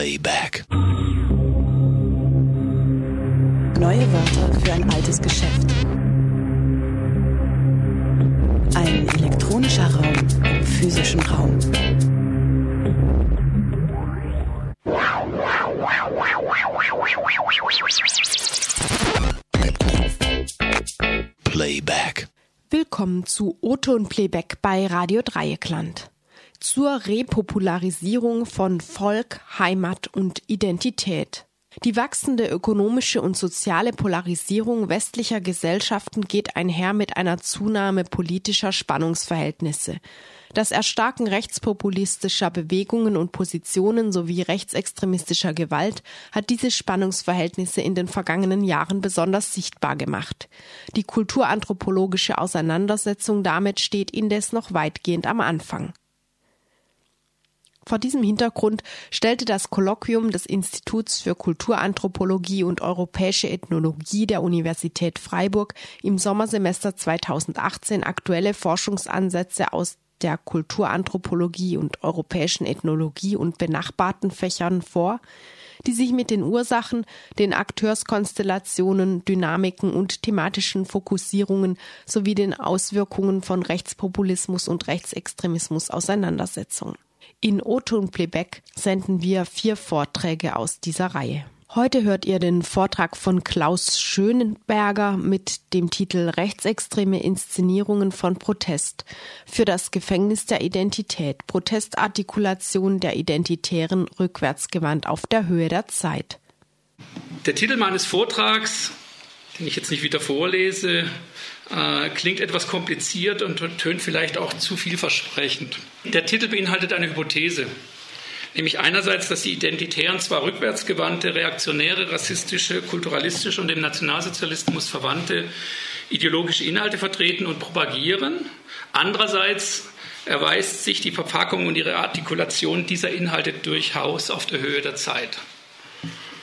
Playback. Neue Wörter für ein altes Geschäft. Ein elektronischer Raum im physischen Raum. Playback. Willkommen zu O-Ton Playback bei Radio Dreieckland. Zur Repopularisierung von Volk, Heimat und Identität. Die wachsende ökonomische und soziale Polarisierung westlicher Gesellschaften geht einher mit einer Zunahme politischer Spannungsverhältnisse. Das Erstarken rechtspopulistischer Bewegungen und Positionen sowie rechtsextremistischer Gewalt hat diese Spannungsverhältnisse in den vergangenen Jahren besonders sichtbar gemacht. Die kulturanthropologische Auseinandersetzung damit steht indes noch weitgehend am Anfang. Vor diesem Hintergrund stellte das Kolloquium des Instituts für Kulturanthropologie und Europäische Ethnologie der Universität Freiburg im Sommersemester 2018 aktuelle Forschungsansätze aus der Kulturanthropologie und europäischen Ethnologie und benachbarten Fächern vor, die sich mit den Ursachen, den Akteurskonstellationen, Dynamiken und thematischen Fokussierungen sowie den Auswirkungen von Rechtspopulismus und Rechtsextremismus auseinandersetzen. In O-Ton Playback senden wir vier Vorträge aus dieser Reihe. Heute hört ihr den Vortrag von Klaus Schönenberger mit dem Titel Rechtsextreme Inszenierungen von Protest für das Gefängnis der Identität, Protestartikulation der Identitären rückwärtsgewandt auf der Höhe der Zeit. Der Titel meines Vortrags, den ich jetzt nicht wieder vorlese, äh, klingt etwas kompliziert und tönt vielleicht auch zu vielversprechend. Der Titel beinhaltet eine Hypothese, nämlich einerseits, dass die Identitären zwar rückwärtsgewandte, reaktionäre, rassistische, kulturalistische und dem Nationalsozialismus verwandte ideologische Inhalte vertreten und propagieren, andererseits erweist sich die Verpackung und ihre Artikulation dieser Inhalte durchaus auf der Höhe der Zeit.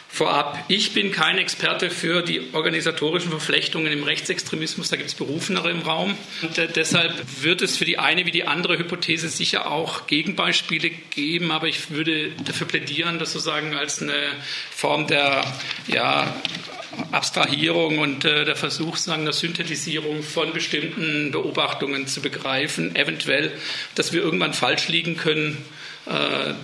Vorab, ich bin kein Experte für die organisatorischen Verflechtungen im Rechtsextremismus, da gibt es Berufenere im Raum. Und äh, deshalb wird es für die eine wie die andere Hypothese sicher auch Gegenbeispiele geben, aber ich würde dafür plädieren, das sozusagen als eine Form der ja, Abstrahierung und äh, der Versuch sagen, der Synthetisierung von bestimmten Beobachtungen zu begreifen, eventuell, dass wir irgendwann falsch liegen können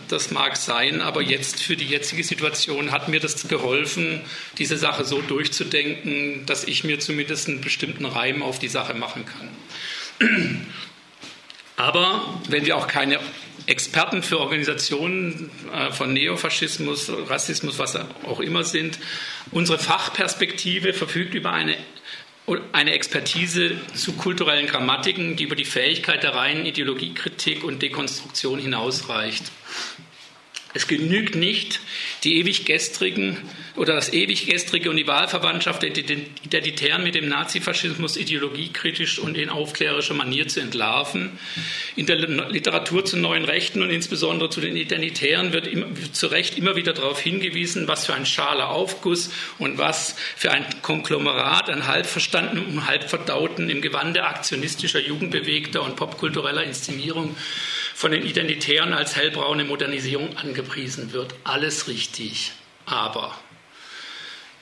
das mag sein, aber jetzt für die jetzige Situation hat mir das geholfen, diese Sache so durchzudenken, dass ich mir zumindest einen bestimmten Reim auf die Sache machen kann. Aber wenn wir auch keine Experten für Organisationen äh, von Neofaschismus, Rassismus, was auch immer sind, unsere Fachperspektive verfügt über eine eine Expertise zu kulturellen Grammatiken, die über die Fähigkeit der reinen Ideologiekritik und Dekonstruktion hinausreicht. Es genügt nicht, die ewig gestrigen oder das ewig gestrige und die Wahlverwandtschaft der Identitären mit dem Nazifaschismus ideologiekritisch und in aufklärerischer Manier zu entlarven. In der Literatur zu neuen Rechten und insbesondere zu den Identitären wird, zu Recht immer wieder darauf hingewiesen, was für ein schaler Aufguss und was für ein Konglomerat an halb verstandenen und halb verdauten im Gewande aktionistischer, jugendbewegter und popkultureller Inszenierung von den Identitären als hellbraune Modernisierung angepriesen wird. Alles richtig. Aber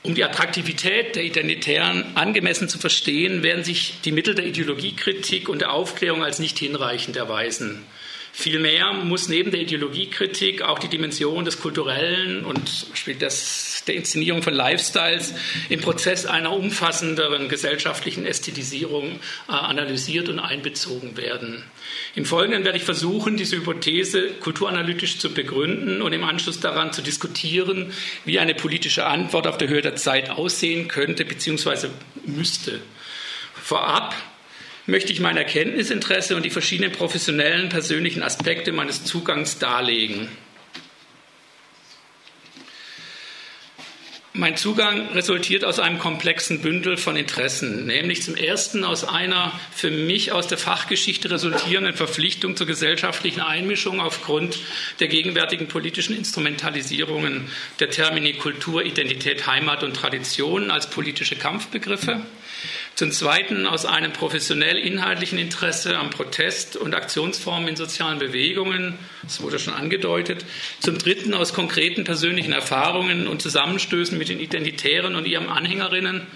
um die Attraktivität der Identitären angemessen zu verstehen, werden sich die Mittel der Ideologiekritik und der Aufklärung als nicht hinreichend erweisen. Vielmehr muss neben der Ideologiekritik auch die Dimension des Kulturellen und des, Inszenierung von Lifestyles im Prozess einer umfassenderen gesellschaftlichen Ästhetisierung äh, analysiert und einbezogen werden. Im Folgenden werde ich versuchen, diese Hypothese kulturanalytisch zu begründen und im Anschluss daran zu diskutieren, wie eine politische Antwort auf der Höhe der Zeit aussehen könnte bzw. müsste. Vorab möchte ich mein Erkenntnisinteresse und die verschiedenen professionellen, persönlichen Aspekte meines Zugangs darlegen. Mein Zugang resultiert aus einem komplexen Bündel von Interessen, nämlich zum ersten aus einer für mich aus der Fachgeschichte resultierenden Verpflichtung zur gesellschaftlichen Einmischung aufgrund der gegenwärtigen politischen Instrumentalisierungen der Termini Kultur, Identität, Heimat und Tradition als politische Kampfbegriffe. Zum Zweiten aus einem professionell-inhaltlichen Interesse am Protest und Aktionsformen in sozialen Bewegungen, das wurde schon angedeutet. Zum Dritten aus konkreten persönlichen Erfahrungen und Zusammenstößen mit den Identitären und ihren Anhängerinnen.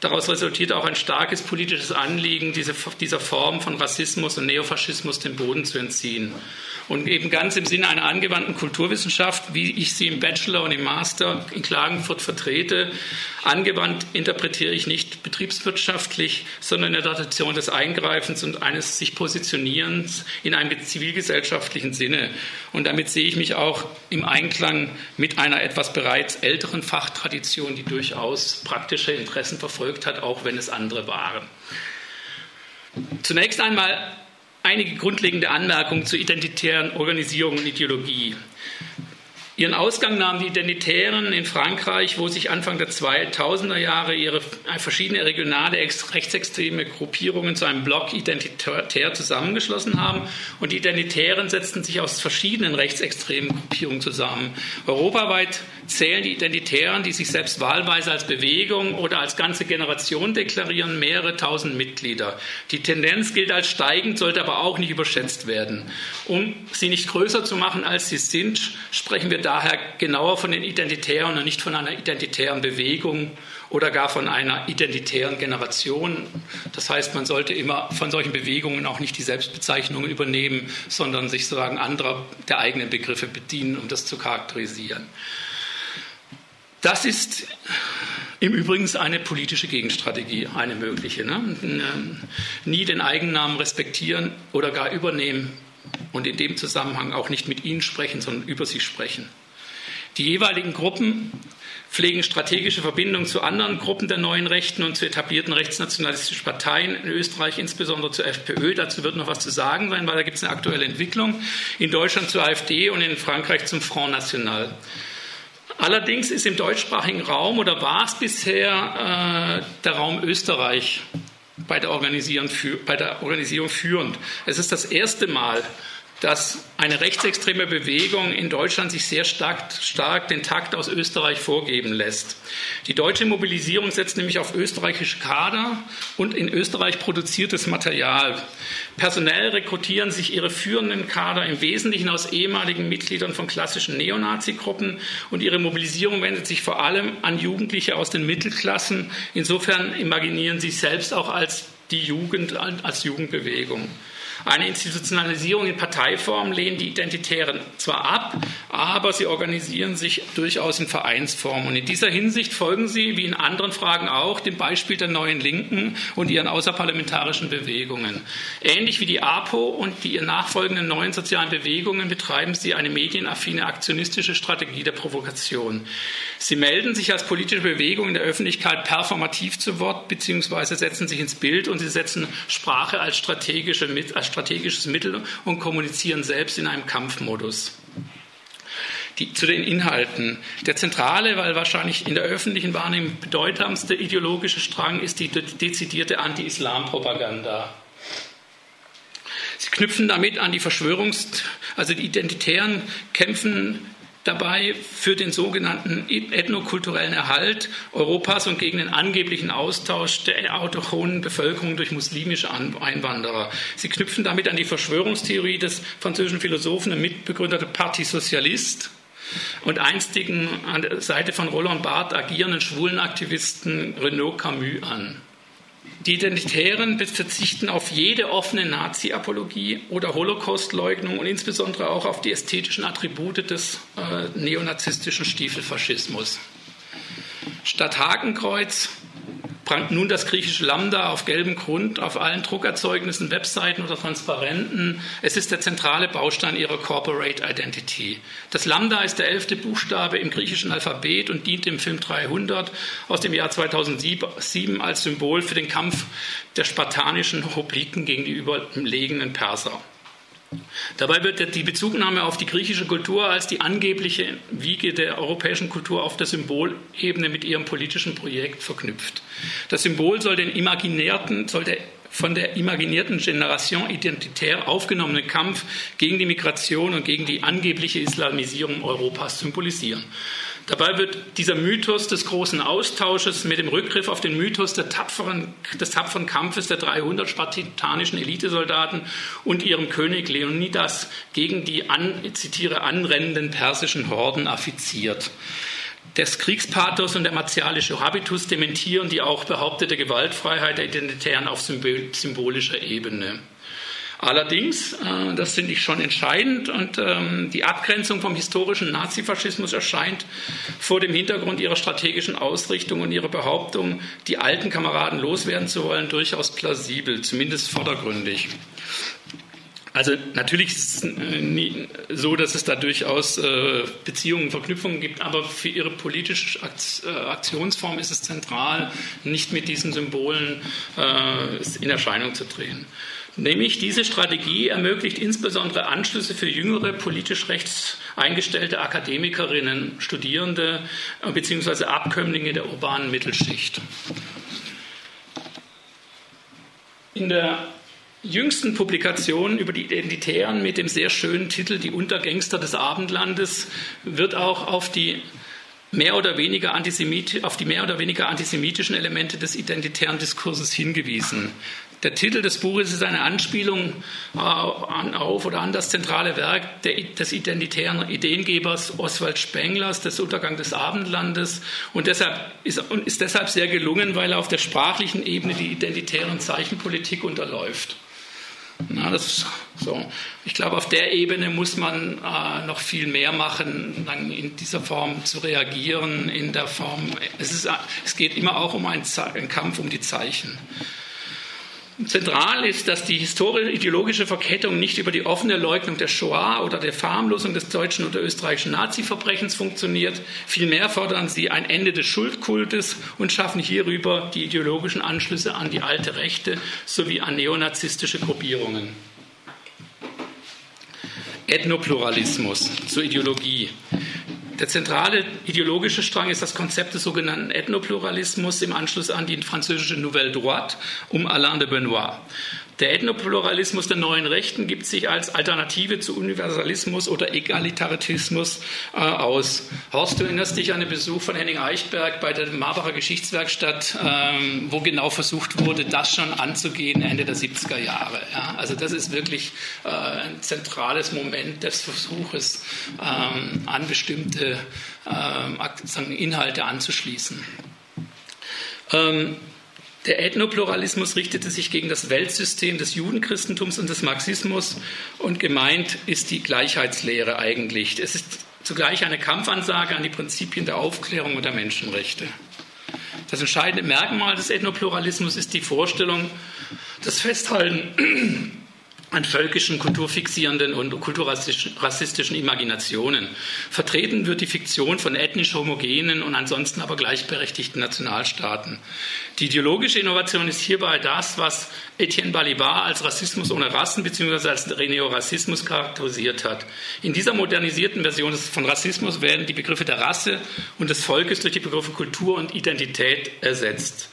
Daraus resultiert auch ein starkes politisches Anliegen, diese, dieser Form von Rassismus und Neofaschismus den Boden zu entziehen und eben ganz im Sinne einer angewandten Kulturwissenschaft, wie ich sie im Bachelor und im Master in Klagenfurt vertrete. Angewandt interpretiere ich nicht betriebswirtschaftlich, sondern in der Tradition des Eingreifens und eines sich Positionierens in einem zivilgesellschaftlichen Sinne. Und damit sehe ich mich auch im Einklang mit einer etwas bereits älteren Fachtradition, die durchaus praktische Interessen verfolgt hat, auch wenn es andere waren. Zunächst einmal einige grundlegende Anmerkungen zur identitären Organisierung und Ideologie. Ihren Ausgang nahmen die Identitären in Frankreich, wo sich Anfang der 2000er Jahre ihre verschiedene regionale rechtsextreme Gruppierungen zu einem Block identitär zusammengeschlossen haben. Und die Identitären setzten sich aus verschiedenen rechtsextremen Gruppierungen zusammen. Europaweit zählen die Identitären, die sich selbst wahlweise als Bewegung oder als ganze Generation deklarieren, mehrere tausend Mitglieder. Die Tendenz gilt als steigend, sollte aber auch nicht überschätzt werden. Um sie nicht größer zu machen, als sie sind, sprechen wir daher genauer von den Identitären und nicht von einer identitären Bewegung oder gar von einer identitären Generation. Das heißt, man sollte immer von solchen Bewegungen auch nicht die Selbstbezeichnungen übernehmen, sondern sich sozusagen anderer der eigenen Begriffe bedienen, um das zu charakterisieren. Das ist im Übrigen eine politische Gegenstrategie, eine mögliche. Ne? Nie den Eigennamen respektieren oder gar übernehmen und in dem Zusammenhang auch nicht mit ihnen sprechen, sondern über sie sprechen. Die jeweiligen Gruppen pflegen strategische Verbindungen zu anderen Gruppen der neuen Rechten und zu etablierten rechtsnationalistischen Parteien, in Österreich insbesondere zur FPÖ. Dazu wird noch was zu sagen sein, weil da gibt es eine aktuelle Entwicklung. In Deutschland zur AfD und in Frankreich zum Front National. Allerdings ist im deutschsprachigen Raum oder war es bisher äh, der Raum Österreich bei der, Organisierung führend. Es ist das erste Mal, dass eine rechtsextreme Bewegung in Deutschland sich sehr stark, stark, den Takt aus Österreich vorgeben lässt. Die deutsche Mobilisierung setzt nämlich auf österreichische Kader und in Österreich produziertes Material. Personell rekrutieren sich ihre führenden Kader im Wesentlichen aus ehemaligen Mitgliedern von klassischen Neonazi-Gruppen und ihre Mobilisierung wendet sich vor allem an Jugendliche aus den Mittelklassen. Insofern imaginieren sie selbst auch als die Jugend, als Jugendbewegung. Eine Institutionalisierung in Parteiform lehnen die Identitären zwar ab, aber sie organisieren sich durchaus in Vereinsform. Und in dieser Hinsicht folgen sie, wie in anderen Fragen auch, dem Beispiel der neuen Linken und ihren außerparlamentarischen Bewegungen. Ähnlich wie die APO und die ihr nachfolgenden neuen sozialen Bewegungen betreiben sie eine medienaffine aktionistische Strategie der Provokation. Sie melden sich als politische Bewegung in der Öffentlichkeit performativ zu Wort bzw. setzen sich ins Bild und sie setzen Sprache als, strategische, als strategisches Mittel und kommunizieren selbst in einem Kampfmodus. Die, zu den Inhalten. Der zentrale, weil wahrscheinlich in der öffentlichen Wahrnehmung bedeutsamste ideologische Strang ist die dezidierte Anti-Islam-Propaganda. Sie knüpfen damit an die Verschwörungs-, also die Identitären kämpfen dabei für den sogenannten ethnokulturellen Erhalt Europas und gegen den angeblichen Austausch der autochthonen Bevölkerung durch muslimische Einwanderer. Sie knüpfen damit an die Verschwörungstheorie des französischen Philosophen und Mitbegründer der Parti Socialiste und einstigen an der Seite von Roland Barthes agierenden Schwulenaktivisten Renaud Camus an. Die Identitären verzichten auf jede offene Nazi-Apologie oder Holocaust-Leugnung und insbesondere auch auf die ästhetischen Attribute des äh, neonazistischen Stiefelfaschismus. Statt Hakenkreuz prangt nun das griechische Lambda auf gelbem Grund auf allen Druckerzeugnissen, Webseiten oder Transparenten. Es ist der zentrale Baustein ihrer Corporate Identity. Das Lambda ist der elfte Buchstabe im griechischen Alphabet und dient im Film 300 aus dem Jahr 2007 als Symbol für den Kampf der spartanischen Hopliken gegen die überlegenen Perser. Dabei wird die Bezugnahme auf die griechische Kultur als die angebliche Wiege der europäischen Kultur auf der Symbolebene mit ihrem politischen Projekt verknüpft. Das Symbol soll den imaginärten, soll der von der imaginierten Generation identitär aufgenommenen Kampf gegen die Migration und gegen die angebliche Islamisierung Europas symbolisieren. Dabei wird dieser Mythos des großen Austausches mit dem Rückgriff auf den Mythos tapferen, des tapferen Kampfes der 300 spartanischen Elitesoldaten und ihrem König Leonidas gegen die, an, zitiere, anrennenden persischen Horden affiziert. Das Kriegspathos und der martialische Habitus dementieren die auch behauptete Gewaltfreiheit der Identitären auf symbolischer Ebene. Allerdings, äh, das finde ich schon entscheidend, und ähm, die Abgrenzung vom historischen Nazifaschismus erscheint vor dem Hintergrund ihrer strategischen Ausrichtung und ihrer Behauptung, die alten Kameraden loswerden zu wollen, durchaus plausibel, zumindest vordergründig. Also natürlich ist es äh, so, dass es da durchaus äh, Beziehungen, Verknüpfungen gibt, aber für ihre politische Aktionsform ist es zentral, nicht mit diesen Symbolen in Erscheinung zu drehen. Nämlich diese Strategie ermöglicht insbesondere Anschlüsse für jüngere politisch rechts eingestellte Akademikerinnen, Studierende bzw. Abkömmlinge der urbanen Mittelschicht. In der jüngsten Publikation über die Identitären mit dem sehr schönen Titel Die Untergangster des Abendlandes wird auch auf die mehr oder weniger auf die mehr oder weniger antisemitischen Elemente des identitären Diskurses hingewiesen. Der Titel des Buches ist eine Anspielung äh, auf oder an das zentrale Werk des identitären Ideengebers Oswald Spenglers, des Untergang des Abendlandes. Und deshalb ist, ist deshalb sehr gelungen, weil er auf der sprachlichen Ebene die identitären Zeichenpolitik unterläuft. Na, das so. Ich glaube, auf der Ebene muss man äh, noch viel mehr machen, dann in dieser Form zu reagieren, in der Form, es, ist, es geht immer auch um einen, einen Kampf um die Zeichen. Zentral ist, dass die historisch-ideologische Verkettung nicht über die offene Leugnung der Shoah oder der Verharmlosung des deutschen oder österreichischen Nazi-Verbrechens funktioniert. Vielmehr fordern sie ein Ende des Schuldkultes und schaffen hierüber die ideologischen Anschlüsse an die alte Rechte sowie an neonazistische Gruppierungen. Ethnopluralismus zur Ideologie. Der zentrale ideologische Strang ist das Konzept des sogenannten Ethnopluralismus im Anschluss an die französische Nouvelle Droite um Alain de Benoit. Der Ethnopluralismus der neuen Rechten gibt sich als Alternative zu Universalismus oder Egalitarismus äh, aus. Horst, du erinnerst dich an den Besuch von Henning Eichberg bei der Marbacher Geschichtswerkstatt, ähm, wo genau versucht wurde, das schon anzugehen Ende der 70er Jahre. Ja? Also das ist wirklich äh, ein zentrales Moment des Versuches, ähm, an bestimmte äh, Inhalte anzuschließen. Ähm, der Ethnopluralismus richtete sich gegen das Weltsystem des Judenchristentums und des Marxismus und gemeint ist die Gleichheitslehre eigentlich. Es ist zugleich eine Kampfansage an die Prinzipien der Aufklärung und der Menschenrechte. Das entscheidende Merkmal des Ethnopluralismus ist die Vorstellung, das Festhalten an völkischen, kulturfixierenden und kulturrassistischen Imaginationen. Vertreten wird die Fiktion von ethnisch homogenen und ansonsten aber gleichberechtigten Nationalstaaten. Die ideologische Innovation ist hierbei das, was Etienne Balibar als Rassismus ohne Rassen bzw. als Neorassismus charakterisiert hat. In dieser modernisierten Version von Rassismus werden die Begriffe der Rasse und des Volkes durch die Begriffe Kultur und Identität ersetzt.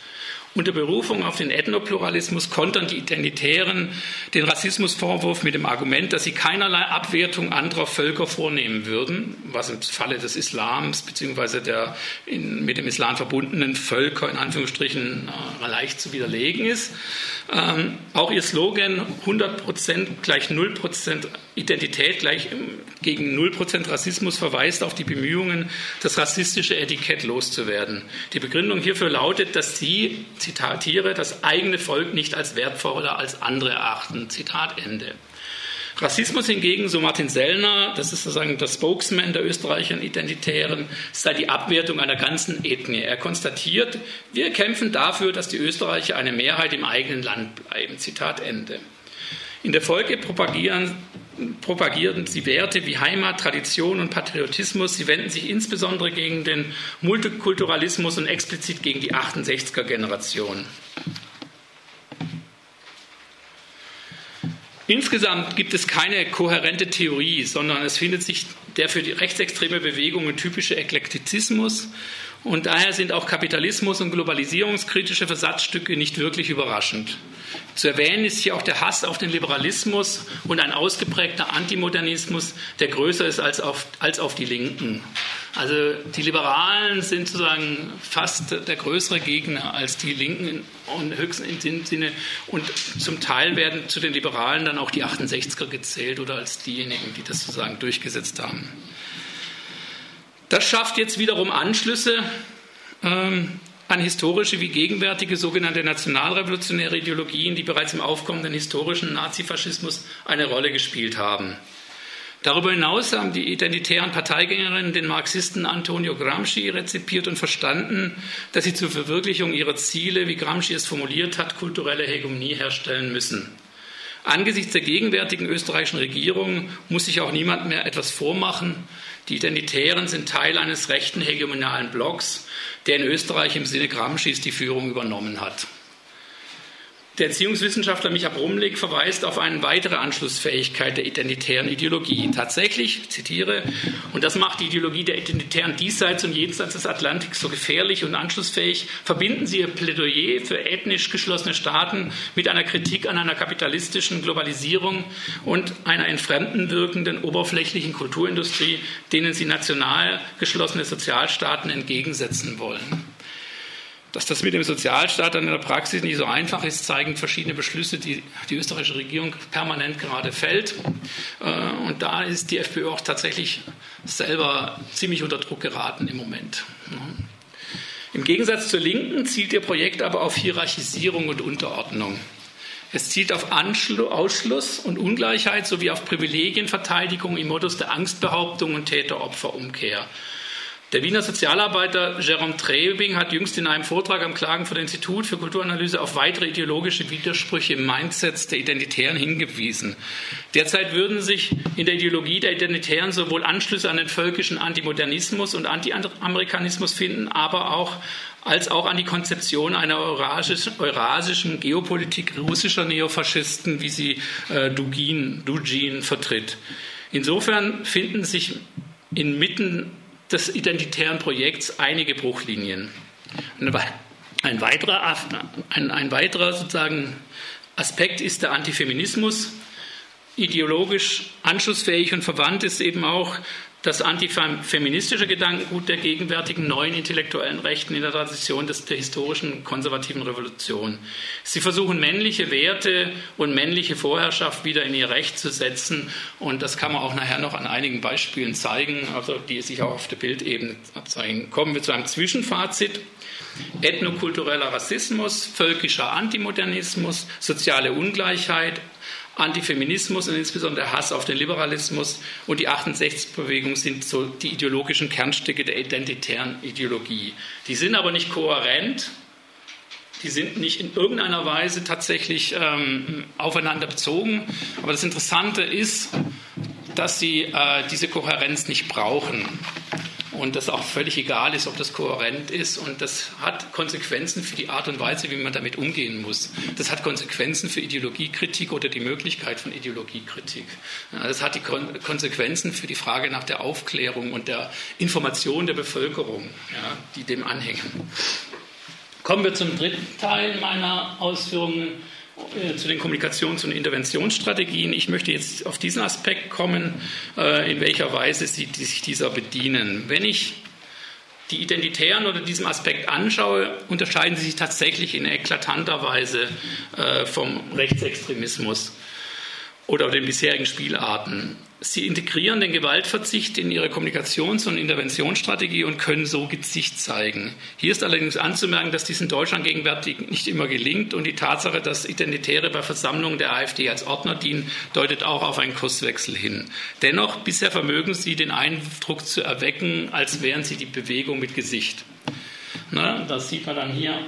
Unter Berufung auf den Ethnopluralismus kontern die Identitären den Rassismusvorwurf mit dem Argument, dass sie keinerlei Abwertung anderer Völker vornehmen würden, was im Falle des Islams bzw. der in, mit dem Islam verbundenen Völker in Anführungsstrichen äh, leicht zu widerlegen ist. Ähm, auch ihr Slogan 100% gleich 0% Identität gleich gegen 0% Rassismus verweist auf die Bemühungen, das rassistische Etikett loszuwerden. Die Begründung hierfür lautet, dass sie, zitatiere, das eigene Volk nicht als wertvoller als andere erachten. Zitat Ende. Rassismus hingegen, so Martin Sellner, das ist sozusagen der Spokesman der österreichischen Identitären, sei die Abwertung einer ganzen Ethnie. Er konstatiert, wir kämpfen dafür, dass die Österreicher eine Mehrheit im eigenen Land bleiben. Zitat Ende. In der Folge propagieren, propagieren sie Werte wie Heimat, Tradition und Patriotismus. Sie wenden sich insbesondere gegen den Multikulturalismus und explizit gegen die 68er-Generation. Insgesamt gibt es keine kohärente Theorie, sondern es findet sich der für die rechtsextreme Bewegungen typische Eklektizismus. Und daher sind auch Kapitalismus und globalisierungskritische Versatzstücke nicht wirklich überraschend. Zu erwähnen ist hier auch der Hass auf den Liberalismus und ein ausgeprägter Antimodernismus, der größer ist als auf, als auf die Linken. Also die Liberalen sind sozusagen fast der größere Gegner als die Linken und höchstens in Sinne. Und zum Teil werden zu den Liberalen dann auch die 68er gezählt oder als diejenigen, die das sozusagen durchgesetzt haben. Das schafft jetzt wiederum Anschlüsse ähm, an historische wie gegenwärtige sogenannte nationalrevolutionäre Ideologien, die bereits im aufkommenden historischen Nazifaschismus eine Rolle gespielt haben. Darüber hinaus haben die identitären Parteigängerinnen den Marxisten Antonio Gramsci rezipiert und verstanden, dass sie zur Verwirklichung ihrer Ziele, wie Gramsci es formuliert hat, kulturelle Hegemonie herstellen müssen. Angesichts der gegenwärtigen österreichischen Regierung muss sich auch niemand mehr etwas vormachen. Die Identitären sind Teil eines rechten hegemonalen Blocks, der in Österreich im Sinne Gramscis die Führung übernommen hat. Der Erziehungswissenschaftler Micha Brumlik verweist auf eine weitere Anschlussfähigkeit der identitären Ideologie. Tatsächlich, zitiere, und das macht die Ideologie der Identitären diesseits und jenseits des Atlantiks so gefährlich und anschlussfähig, verbinden sie ihr Plädoyer für ethnisch geschlossene Staaten mit einer Kritik an einer kapitalistischen Globalisierung und einer entfremden wirkenden oberflächlichen Kulturindustrie, denen sie national geschlossene Sozialstaaten entgegensetzen wollen. Dass das mit dem Sozialstaat dann in der Praxis nicht so einfach ist, zeigen verschiedene Beschlüsse, die die österreichische Regierung permanent gerade fällt. Äh, und da ist die FPÖ auch tatsächlich selber ziemlich unter Druck geraten im Moment. Im Gegensatz zur Linken zielt ihr Projekt aber auf Hierarchisierung und Unterordnung. Es zielt auf Ausschluss und Ungleichheit sowie auf Privilegienverteidigung im Modus der Angstbehauptung und Täter-Opfer-Umkehr. Der Wiener Sozialarbeiter Jerome Trebing hat jüngst in einem Vortrag am Klagenfurter Institut für Kulturanalyse auf weitere ideologische Widersprüche im Mindset der Identitären hingewiesen. Derzeit würden sich in der Ideologie der Identitären sowohl Anschlüsse an den völkischen Antimodernismus und Anti-Amerikanismus finden, aber auch als auch an die Konzeption einer eurasischen Geopolitik russischer Neofaschisten, wie sie äh, Dugin, Dugin vertritt. Insofern finden sich inmitten des identitären Projekts einige Bruchlinien. Ein weiterer, ein, ein weiterer sozusagen Aspekt ist der Antifeminismus. Ideologisch anschlussfähig und verwandt ist eben auch das antifeministische Gedankengut der gegenwärtigen neuen intellektuellen Rechten in der Tradition des, der historischen konservativen Revolution. Sie versuchen männliche Werte und männliche Vorherrschaft wieder in ihr Recht zu setzen und das kann man auch nachher noch an einigen Beispielen zeigen, also die sich auch auf der Bildebene zeigen. Kommen wir zu einem Zwischenfazit. Ethnokultureller Rassismus, völkischer Antimodernismus, soziale Ungleichheit, Antifeminismus und insbesondere Hass auf den Liberalismus und die 68-Bewegung sind so die ideologischen Kernstücke der identitären Ideologie. Die sind aber nicht kohärent, die sind nicht in irgendeiner Weise tatsächlich ähm, aufeinander bezogen. Aber das Interessante ist, dass sie äh, diese Kohärenz nicht brauchen und das auch völlig egal ist, ob das kohärent ist. Und das hat Konsequenzen für die Art und Weise, wie man damit umgehen muss. Das hat Konsequenzen für Ideologiekritik oder die Möglichkeit von Ideologiekritik. Das hat die Konsequenzen für die Frage nach der Aufklärung und der Information der Bevölkerung, ja, die dem anhängen. Kommen wir zum dritten Teil meiner Ausführungen zu den Kommunikations- und Interventionsstrategien. Ich möchte jetzt auf diesen Aspekt kommen, äh, in welcher Weise sie sich dieser bedienen. Wenn ich die Identitären oder diesem Aspekt anschaue, unterscheiden sie sich tatsächlich in eklatanter Weise äh, vom Rechtsextremismus oder den bisherigen Spielarten. Sie integrieren den Gewaltverzicht in ihre Kommunikations- und Interventionsstrategie und können so Gesicht zeigen. Hier ist allerdings anzumerken, dass dies in Deutschland gegenwärtig nicht immer gelingt und die Tatsache, dass Identitäre bei Versammlungen der AfD als Ordner dienen, deutet auch auf einen Kurswechsel hin. Dennoch, bisher vermögen sie den Eindruck zu erwecken, als wären sie die Bewegung mit Gesicht. Na, das sieht man dann hier.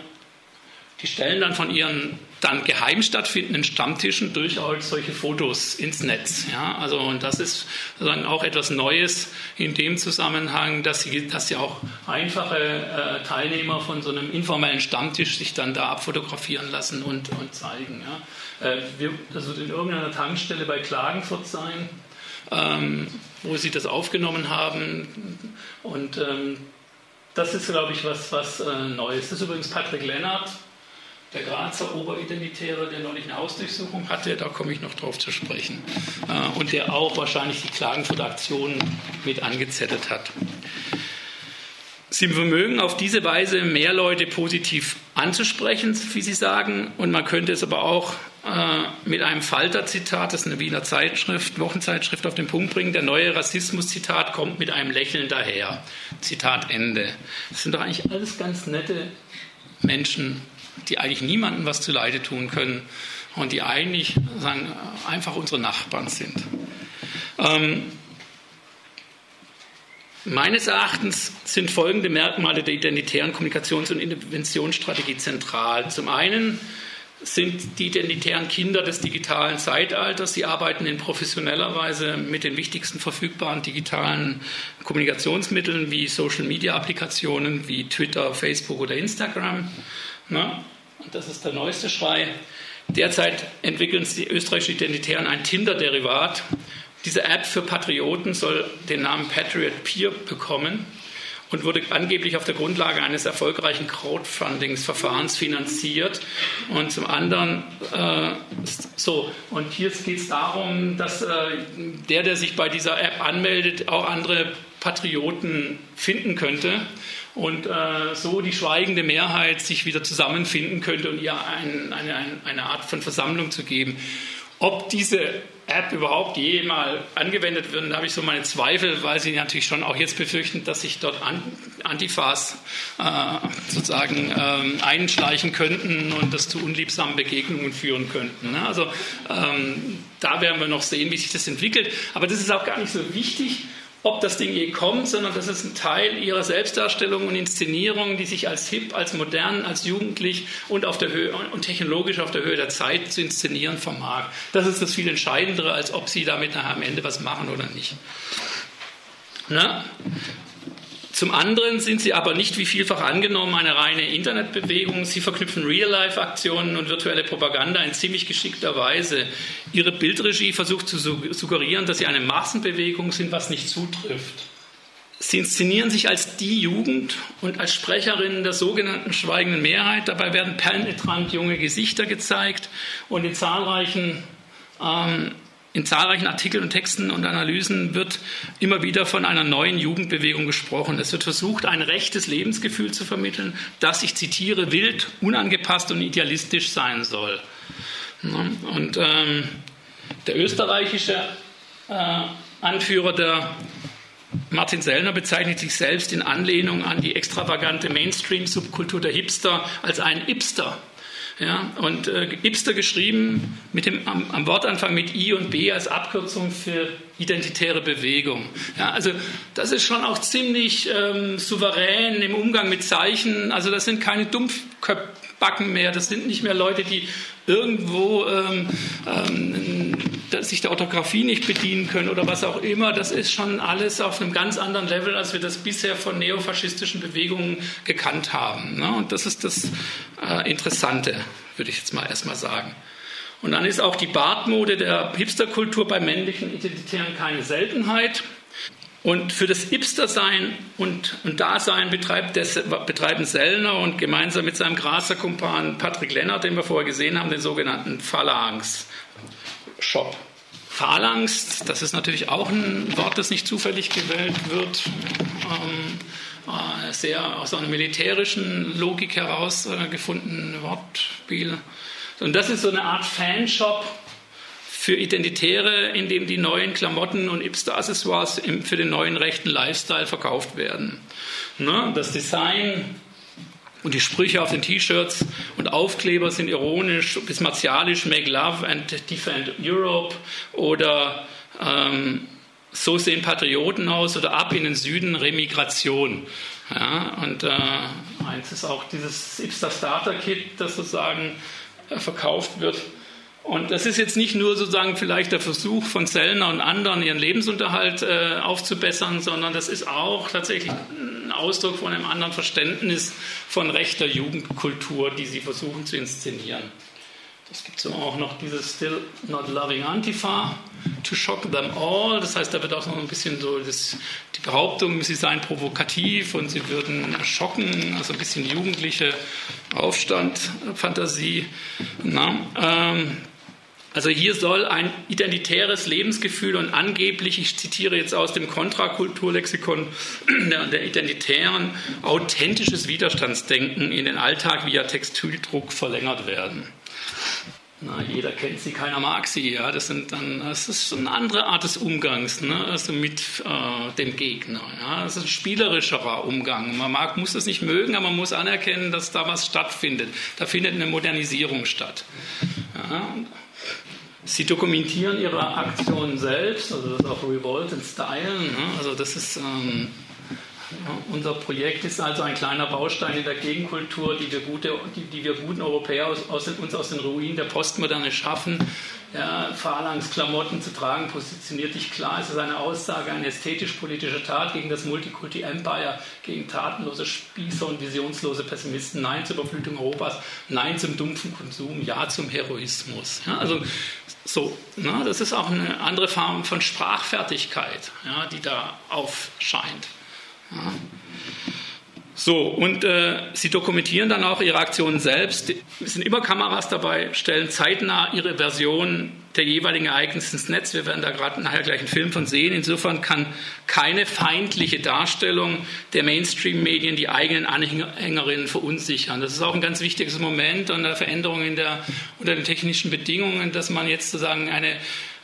Die stellen dann von ihren dann geheim stattfindenden Stammtischen durchaus solche Fotos ins Netz. Ja, also, und das ist sozusagen auch etwas Neues in dem Zusammenhang, dass sie, dass sie auch einfache äh, Teilnehmer von so einem informellen Stammtisch sich dann da abfotografieren lassen und, und zeigen. Ja. Äh, wir, das wird in irgendeiner Tankstelle bei Klagenfurt sein, ähm, wo sie das aufgenommen haben. Und ähm, das ist, glaube ich, was, was äh, Neues. Das ist übrigens Patrick Lennart der Grazer Oberidentitäre, der neulich eine Hausdurchsuchung hatte, da komme ich noch drauf zu sprechen, äh, und der auch wahrscheinlich die Klagenfurter Aktion mit angezettelt hat. Sie vermögen auf diese Weise mehr Leute positiv anzusprechen, wie Sie sagen. Und man könnte es aber auch äh, mit einem Falter-Zitat, das ist eine Wiener Zeitschrift, Wochenzeitschrift, auf den Punkt bringen. Der neue Rassismus-Zitat kommt mit einem Lächeln daher. Zitat Ende. Das sind doch eigentlich alles ganz nette Menschen, die eigentlich niemandem was zuleide tun können und die eigentlich sagen, einfach unsere Nachbarn sind. Ähm, Meines Erachtens sind folgende Merkmale der identitären Kommunikations- und Interventionsstrategie zentral. Zum einen sind die identitären Kinder des digitalen Zeitalters. Sie arbeiten in professioneller Weise mit den wichtigsten verfügbaren digitalen Kommunikationsmitteln wie Social-Media-Applikationen wie Twitter, Facebook oder Instagram. Na, und das ist der neueste Schrei. Derzeit entwickeln die österreichischen Identitären ein Tinder-Derivat, diese App für Patrioten soll den Namen Patriot Peer bekommen und wurde angeblich auf der Grundlage eines erfolgreichen Crowdfunding-Verfahrens finanziert. Und zum anderen, äh, so, und hier geht es darum, dass äh, der, der sich bei dieser App anmeldet, auch andere Patrioten finden könnte und äh, so die schweigende Mehrheit sich wieder zusammenfinden könnte und ihr ein, eine, eine Art von Versammlung zu geben. Ob diese App überhaupt je mal angewendet wird, da habe ich so meine Zweifel, weil sie natürlich schon auch jetzt befürchten, dass sich dort Antifas äh, sozusagen äh, einschleichen könnten und das zu unliebsamen Begegnungen führen könnten. Ne? Also ähm, da werden wir noch sehen, wie sich das entwickelt. Aber das ist auch gar nicht so wichtig, ob das Ding je kommt, sondern das ist ein Teil ihrer Selbstdarstellung und Inszenierung, die sich als hip, als modern, als jugendlich und, auf der Höhe, und technologisch auf der Höhe der Zeit zu inszenieren vermag. Das ist das viel Entscheidendere, als ob sie damit nachher am Ende was machen oder nicht. Na? Zum anderen sind sie aber nicht wie vielfach angenommen eine reine Internetbewegung. Sie verknüpfen Real-Life-Aktionen und virtuelle Propaganda in ziemlich geschickter Weise. Ihre Bildregie versucht zu suggerieren, dass sie eine Massenbewegung sind, was nicht zutrifft. Sie inszenieren sich als die Jugend und als Sprecherinnen der sogenannten schweigenden Mehrheit. Dabei werden penetrant junge Gesichter gezeigt und in zahlreichen ähm, in zahlreichen Artikeln und Texten und Analysen wird immer wieder von einer neuen Jugendbewegung gesprochen. Es wird versucht, ein rechtes Lebensgefühl zu vermitteln, das, ich zitiere, wild, unangepasst und idealistisch sein soll. Und ähm, der österreichische äh, Anführer der Martin Sellner bezeichnet sich selbst in Anlehnung an die extravagante Mainstream-Subkultur der Hipster als einen Hipster. Ja, und äh, Ipster geschrieben mit dem, am, am, Wortanfang mit I und B als Abkürzung für identitäre Bewegung. Ja, also das ist schon auch ziemlich ähm, souverän im Umgang mit Zeichen. Also das sind keine Dumpfbacken mehr, das sind nicht mehr Leute, die irgendwo ähm, ähm, sich der Orthographie nicht bedienen können oder was auch immer. Das ist schon alles auf einem ganz anderen Level, als wir das bisher von neofaschistischen Bewegungen gekannt haben. Ne? Und das ist das äh, Interessante, würde ich jetzt mal erstmal sagen. Und dann ist auch die Bartmode der Hipsterkultur bei männlichen Identitären keine Seltenheit. Und für das Hipster-Sein und, und Dasein betreibt der, betreiben Sellner und gemeinsam mit seinem Graser-Kumpan Patrick Lennart, den wir vorher gesehen haben, den sogenannten Phalanx-Shop. Phalanx, das ist natürlich auch ein Wort, das nicht zufällig gewählt wird, ähm, äh, sehr aus einer militärischen Logik heraus äh, gefundene Wortspiel. Und das ist so eine Art Fanshop für Identitäre, in dem die neuen Klamotten und Hipster-Accessoires für den neuen rechten Lifestyle verkauft werden. Ne? Das Design und die Sprüche auf den T-Shirts und Aufkleber sind ironisch bis martialisch, Make Love and Defend Europe oder ähm, So sehen Patrioten aus oder Ab in den Süden, Remigration. Ja, und äh, eins ist auch dieses Hipster Starter Kit, das sozusagen äh, verkauft wird und das ist jetzt nicht nur sozusagen vielleicht der Versuch von Sellner und anderen, ihren Lebensunterhalt äh, aufzubessern, sondern das ist auch tatsächlich ein Ausdruck von einem anderen Verständnis von rechter Jugendkultur, die sie versuchen zu inszenieren. Es gibt so auch noch dieses Still Not Loving Antifa, To Shock Them All. Das heißt, da wird auch noch ein bisschen so das, die Behauptung, sie seien provokativ und sie würden schocken, also ein bisschen jugendliche Aufstand, Fantasie. Na, ähm, Also hier soll ein identitäres Lebensgefühl und angeblich, ich zitiere jetzt aus dem Kontrakulturlexikon der, Identitären, authentisches Widerstandsdenken in den Alltag via Textildruck verlängert werden. Na, jeder kennt sie, keiner mag sie. Ja, das, sind dann, das ist eine andere Art des Umgangs ne? also mit äh, dem Gegner. Ja? Das ist ein spielerischerer Umgang. Man mag, muss das nicht mögen, aber man muss anerkennen, dass da was stattfindet. Da findet eine Modernisierung statt. Ja? Sie dokumentieren ihre Aktionen selbst, also das ist auch Revolt in Style. Ne? Also das ist ähm, unser Projekt ist also ein kleiner Baustein in der Gegenkultur, die wir, gute, die, die wir guten Europäer aus, aus, uns aus den Ruinen der Postmoderne schaffen. Ja, Phalanx-Klamotten zu tragen, positioniert dich klar. Es ist eine Aussage, eine ästhetisch-politische Tat gegen das Multikulti-Empire, gegen tatenlose Spießer und visionslose Pessimisten. Nein zur Überflutung Europas, nein zum dumpfen Konsum, ja zum Heroismus. Ja, also so, na, das ist auch eine andere Form von Sprachfertigkeit, ja, die da aufscheint. Ja. So, und äh, sie dokumentieren dann auch ihre Aktionen selbst. Es sind immer Kameras dabei, stellen zeitnah ihre Version der jeweiligen Ereignisse ins Netz. Wir werden da gerade nachher gleich einen Film von sehen. Insofern kann keine feindliche Darstellung der Mainstream-Medien die eigenen Anhängerinnen verunsichern. Das ist auch ein ganz wichtiges Moment an der Veränderung in der, unter den technischen Bedingungen, dass man jetzt sozusagen eine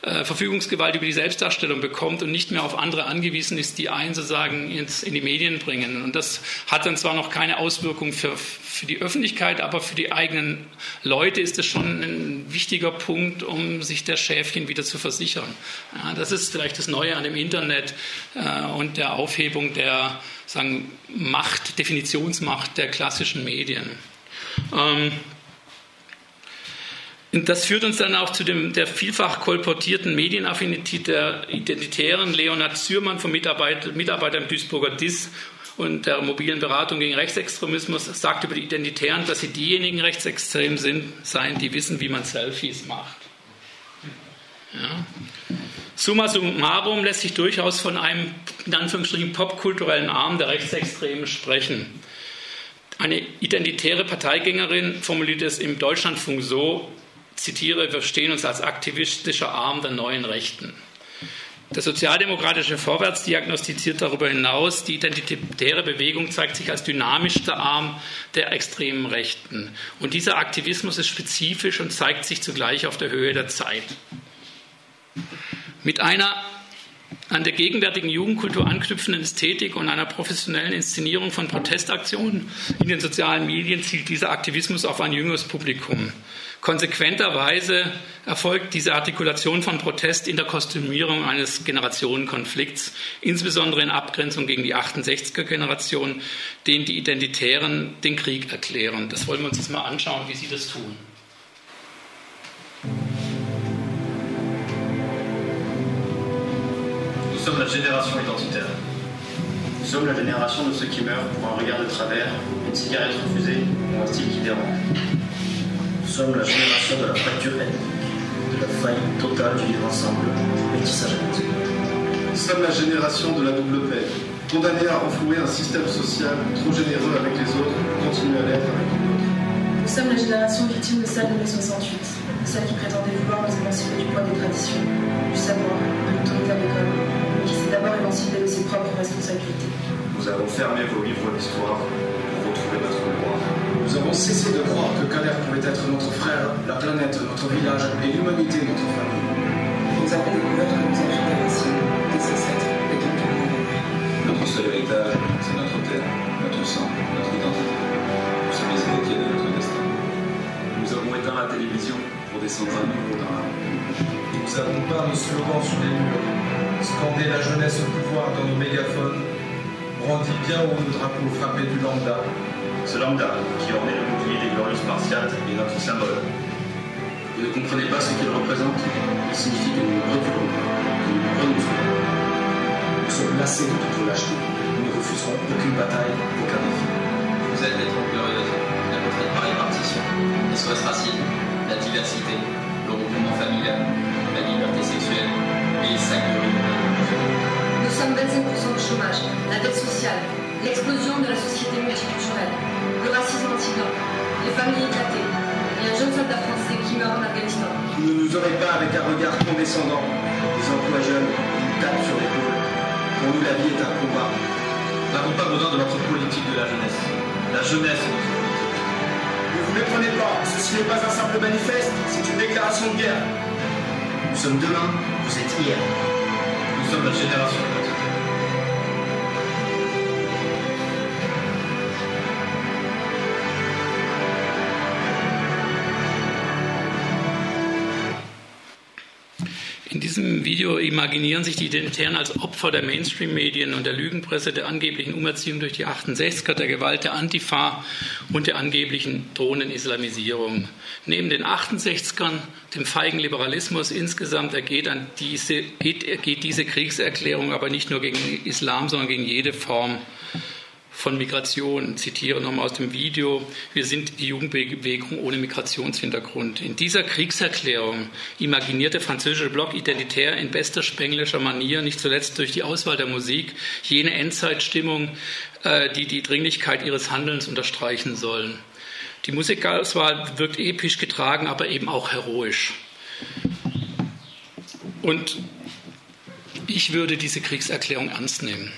äh, Verfügungsgewalt über die Selbstdarstellung bekommt und nicht mehr auf andere angewiesen ist, die einen sozusagen ins, in die Medien bringen. Und das hat dann zwar noch keine Auswirkung für, für die Öffentlichkeit, aber für die eigenen Leute ist es schon ein wichtiger Punkt, um sich der Schäfchen wieder zu versichern. Ja, das ist vielleicht das Neue an dem Internet äh, und der Aufhebung der sagen, Macht, Definitionsmacht der klassischen Medien. Ähm, und das führt uns dann auch zu dem, der vielfach kolportierten Medienaffinität der Identitären. Leonhard Zürmann vom Mitarbeiter, Mitarbeiter im Duisburger DIS und der mobilen Beratung gegen Rechtsextremismus sagt über die Identitären, dass sie diejenigen rechtsextrem sind, seien, die wissen, wie man Selfies macht. Ja. Summa summarum lässt sich durchaus von einem in Anführungsstrichen popkulturellen Arm der Rechtsextremen sprechen. Eine identitäre Parteigängerin formuliert es im Deutschlandfunk so, zitiere, wir verstehen uns als aktivistischer Arm der neuen Rechten. Der sozialdemokratische Vorwärts diagnostiziert darüber hinaus, die identitäre Bewegung zeigt sich als dynamischster Arm der extremen Rechten. Und dieser Aktivismus ist spezifisch und zeigt sich zugleich auf der Höhe der Zeit. Mit einer an der gegenwärtigen Jugendkultur anknüpfenden Ästhetik und einer professionellen Inszenierung von Protestaktionen in den sozialen Medien zielt dieser Aktivismus auf ein jüngeres Publikum. Konsequenterweise erfolgt diese Artikulation von Protest in der Kostümierung eines Generationenkonflikts, insbesondere in Abgrenzung gegen die 68er-Generation, denen die Identitären den Krieg erklären. Das wollen wir uns jetzt mal anschauen, wie sie das tun. Nous sommes la génération identitaire. Nous sommes la génération de ceux qui meurent pour un regard de travers, une cigarette refusée ou un style qui dérange. Nous sommes la génération de la fracture ethnique, de la faillite totale du vivre ensemble, métissage ethnique. Nous sommes la génération de la double paix, condamnée à renflouer un système social trop généreux avec les autres pour continuer à l'être avec les autres. Nous sommes la génération victime de celle de mai 68, de celle qui prétendait vouloir nous émanciper du poids des traditions, du savoir, de l'autorité à l'école, mais qui s'est d'abord émancipée de ses propres responsabilités. Nous avons fermé vos livres d'histoire Nous avons cessé de croire que Kader pouvait être notre frère, la planète, notre village et l'humanité, notre famille. Nous avons découvert que nous avions des racines, des ancêtres et de tout le monde. Notre seul héritage, c'est notre terre, notre sang, notre identité. Nous sommes les héritiers de notre destin. Nous avons éteint la télévision pour descendre à nouveau dans la rue. Nous avons peint nos slogans sur les murs, scandé la jeunesse au pouvoir dans nos mégaphones, brandi bien haut nos drapeaux frappés du lambda, Ce lambda qui ornait le bouclier des glorieuses spartiates est notre symbole. Vous ne comprenez pas ce qu'il représente Il signifie que nous ne reculons que nous renonçons. Nous sommes lassés de toute lâcheté. Nous ne refuserons aucune bataille, aucun défi. Vous êtes les trompes glorieuses, la retraite par répartition, SOS racine, la diversité, le regroupement familial, la liberté sexuelle et les sacs de riz. Nous sommes 25% de chômage, la dette sociale, l'explosion de la société multiculturelle, le racisme anti-blanc, les familles éclatées, et un jeune soldat français qui meurt en Afghanistan. Vous ne nous aurez pas avec un regard condescendant. Les emplois jeunes nous tapent sur l'épaule. Pour nous, la vie est un combat. Nous n'avons pas besoin de votre politique de la jeunesse. La jeunesse est notre politique. Ne vous méprenez pas, ceci n'est pas un simple manifeste, c'est une déclaration de guerre. Nous sommes demain, vous êtes hier. Nous sommes la génération de diesem Video imaginieren sich die Identitären als Opfer der Mainstream-Medien und der Lügenpresse, der angeblichen Umerziehung durch die 68er, der Gewalt der Antifa und der angeblichen drohenden Islamisierung. Neben den 68ern, dem feigen Liberalismus insgesamt, ergeht, diese, geht, ergeht diese Kriegserklärung aber nicht nur gegen Islam, sondern gegen jede Form von Migration. Zitiere nochmal aus dem Video. Wir sind die Jugendbewegung ohne Migrationshintergrund. In dieser Kriegserklärung imaginiert der französische Block identitär in bester spenglischer Manier, nicht zuletzt durch die Auswahl der Musik, jene Endzeitstimmung, äh, die die Dringlichkeit ihres Handelns unterstreichen sollen. Die Musikauswahl wirkt episch getragen, aber eben auch heroisch. Und ich würde diese Kriegserklärung ernst nehmen.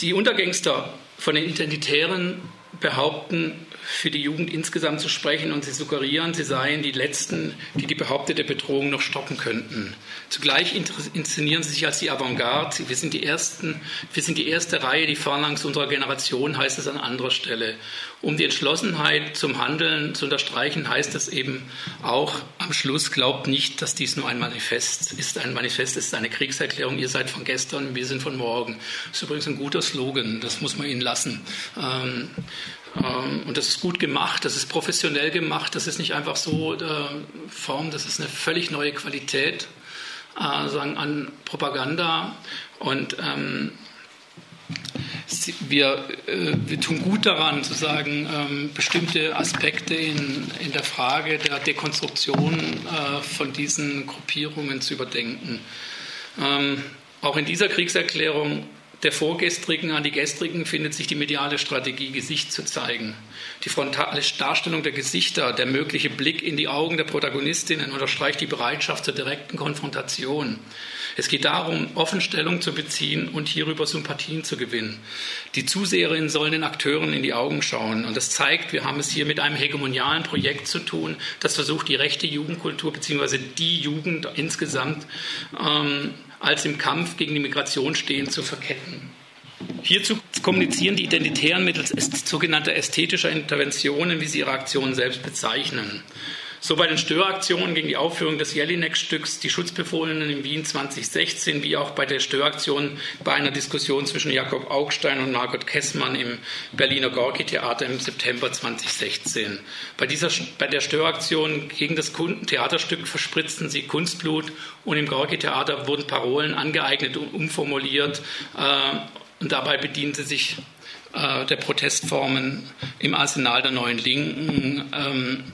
Die Untergangster von den Identitären behaupten, für die Jugend insgesamt zu sprechen und sie suggerieren, sie seien die Letzten, die die behauptete Bedrohung noch stoppen könnten. Zugleich inszenieren sie sich als die Avantgarde. Wir sind die, ersten, wir sind die erste Reihe, die Phalanx unserer Generation, heißt es an anderer Stelle. Um die Entschlossenheit zum Handeln zu unterstreichen, heißt es eben auch am Schluss, glaubt nicht, dass dies nur ein Manifest ist. Ein Manifest ist eine Kriegserklärung. Ihr seid von gestern, wir sind von morgen. Das ist übrigens ein guter Slogan, das muss man ihnen lassen. Ähm, ähm, und das ist gut gemacht, das ist professionell gemacht, das ist nicht einfach so äh, Form, das ist eine völlig neue Qualität äh, sagen, an Propaganda. Und ähm, wir, äh, wir, tun gut daran, zu sagen, ähm, bestimmte Aspekte in, in, der Frage der Dekonstruktion äh, von diesen Gruppierungen zu überdenken. Ähm, auch in dieser Kriegserklärung der Vorgestrigen an die Gestrigen findet sich die mediale Strategie, Gesicht zu zeigen. Die frontale Darstellung der Gesichter, der mögliche Blick in die Augen der Protagonistinnen unterstreicht die Bereitschaft zur direkten Konfrontation. Es geht darum, Offenstellung zu beziehen und hierüber Sympathien zu gewinnen. Die Zuseherinnen sollen den Akteuren in die Augen schauen. Und das zeigt, wir haben es hier mit einem hegemonialen Projekt zu tun, das versucht, die rechte Jugendkultur bzw. die Jugend insgesamt ähm, als im Kampf gegen die Migration stehen, zu verketten. Hierzu kommunizieren die Identitären mittels sogenannter ästhetischer Interventionen, wie sie ihre Aktionen selbst bezeichnen. So bei den Störaktionen gegen die Aufführung des Jelinek-Stücks Die Schutzbefohlenen in Wien 2016, wie auch bei der Störaktion bei einer Diskussion zwischen Jakob Augstein und Margot Kessmann im Berliner Gorki-Theater im September 2016. Bei, dieser, bei der Störaktion gegen das Theaterstück verspritzten sie Kunstblut und im Gorki-Theater wurden Parolen angeeignet und umformuliert äh, und dabei bedienen sie sich äh, der Protestformen im Arsenal der neuen Linken. Ähm,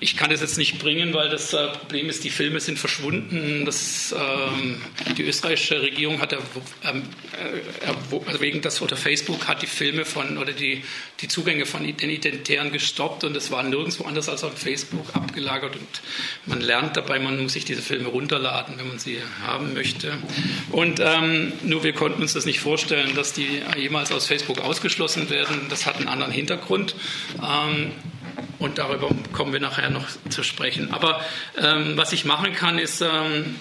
ich kann das jetzt nicht bringen, weil das äh, Problem ist, die Filme sind verschwunden. Das, ähm, die österreichische Regierung hat ähm, äh, also wegen das oder Facebook hat die Filme von oder die, die Zugänge von den Identitären gestoppt und es war nirgendwo anders als auf Facebook abgelagert und man lernt dabei, man muss sich diese Filme runterladen, wenn man sie haben möchte. Und ähm, nur wir konnten uns das nicht vorstellen, dass die jemals aus Facebook ausgeschlossen werden. Das hat einen anderen Hintergrund. Und darüber kommen wir nachher noch zu sprechen. Aber ähm, was ich machen kann, ist, ähm,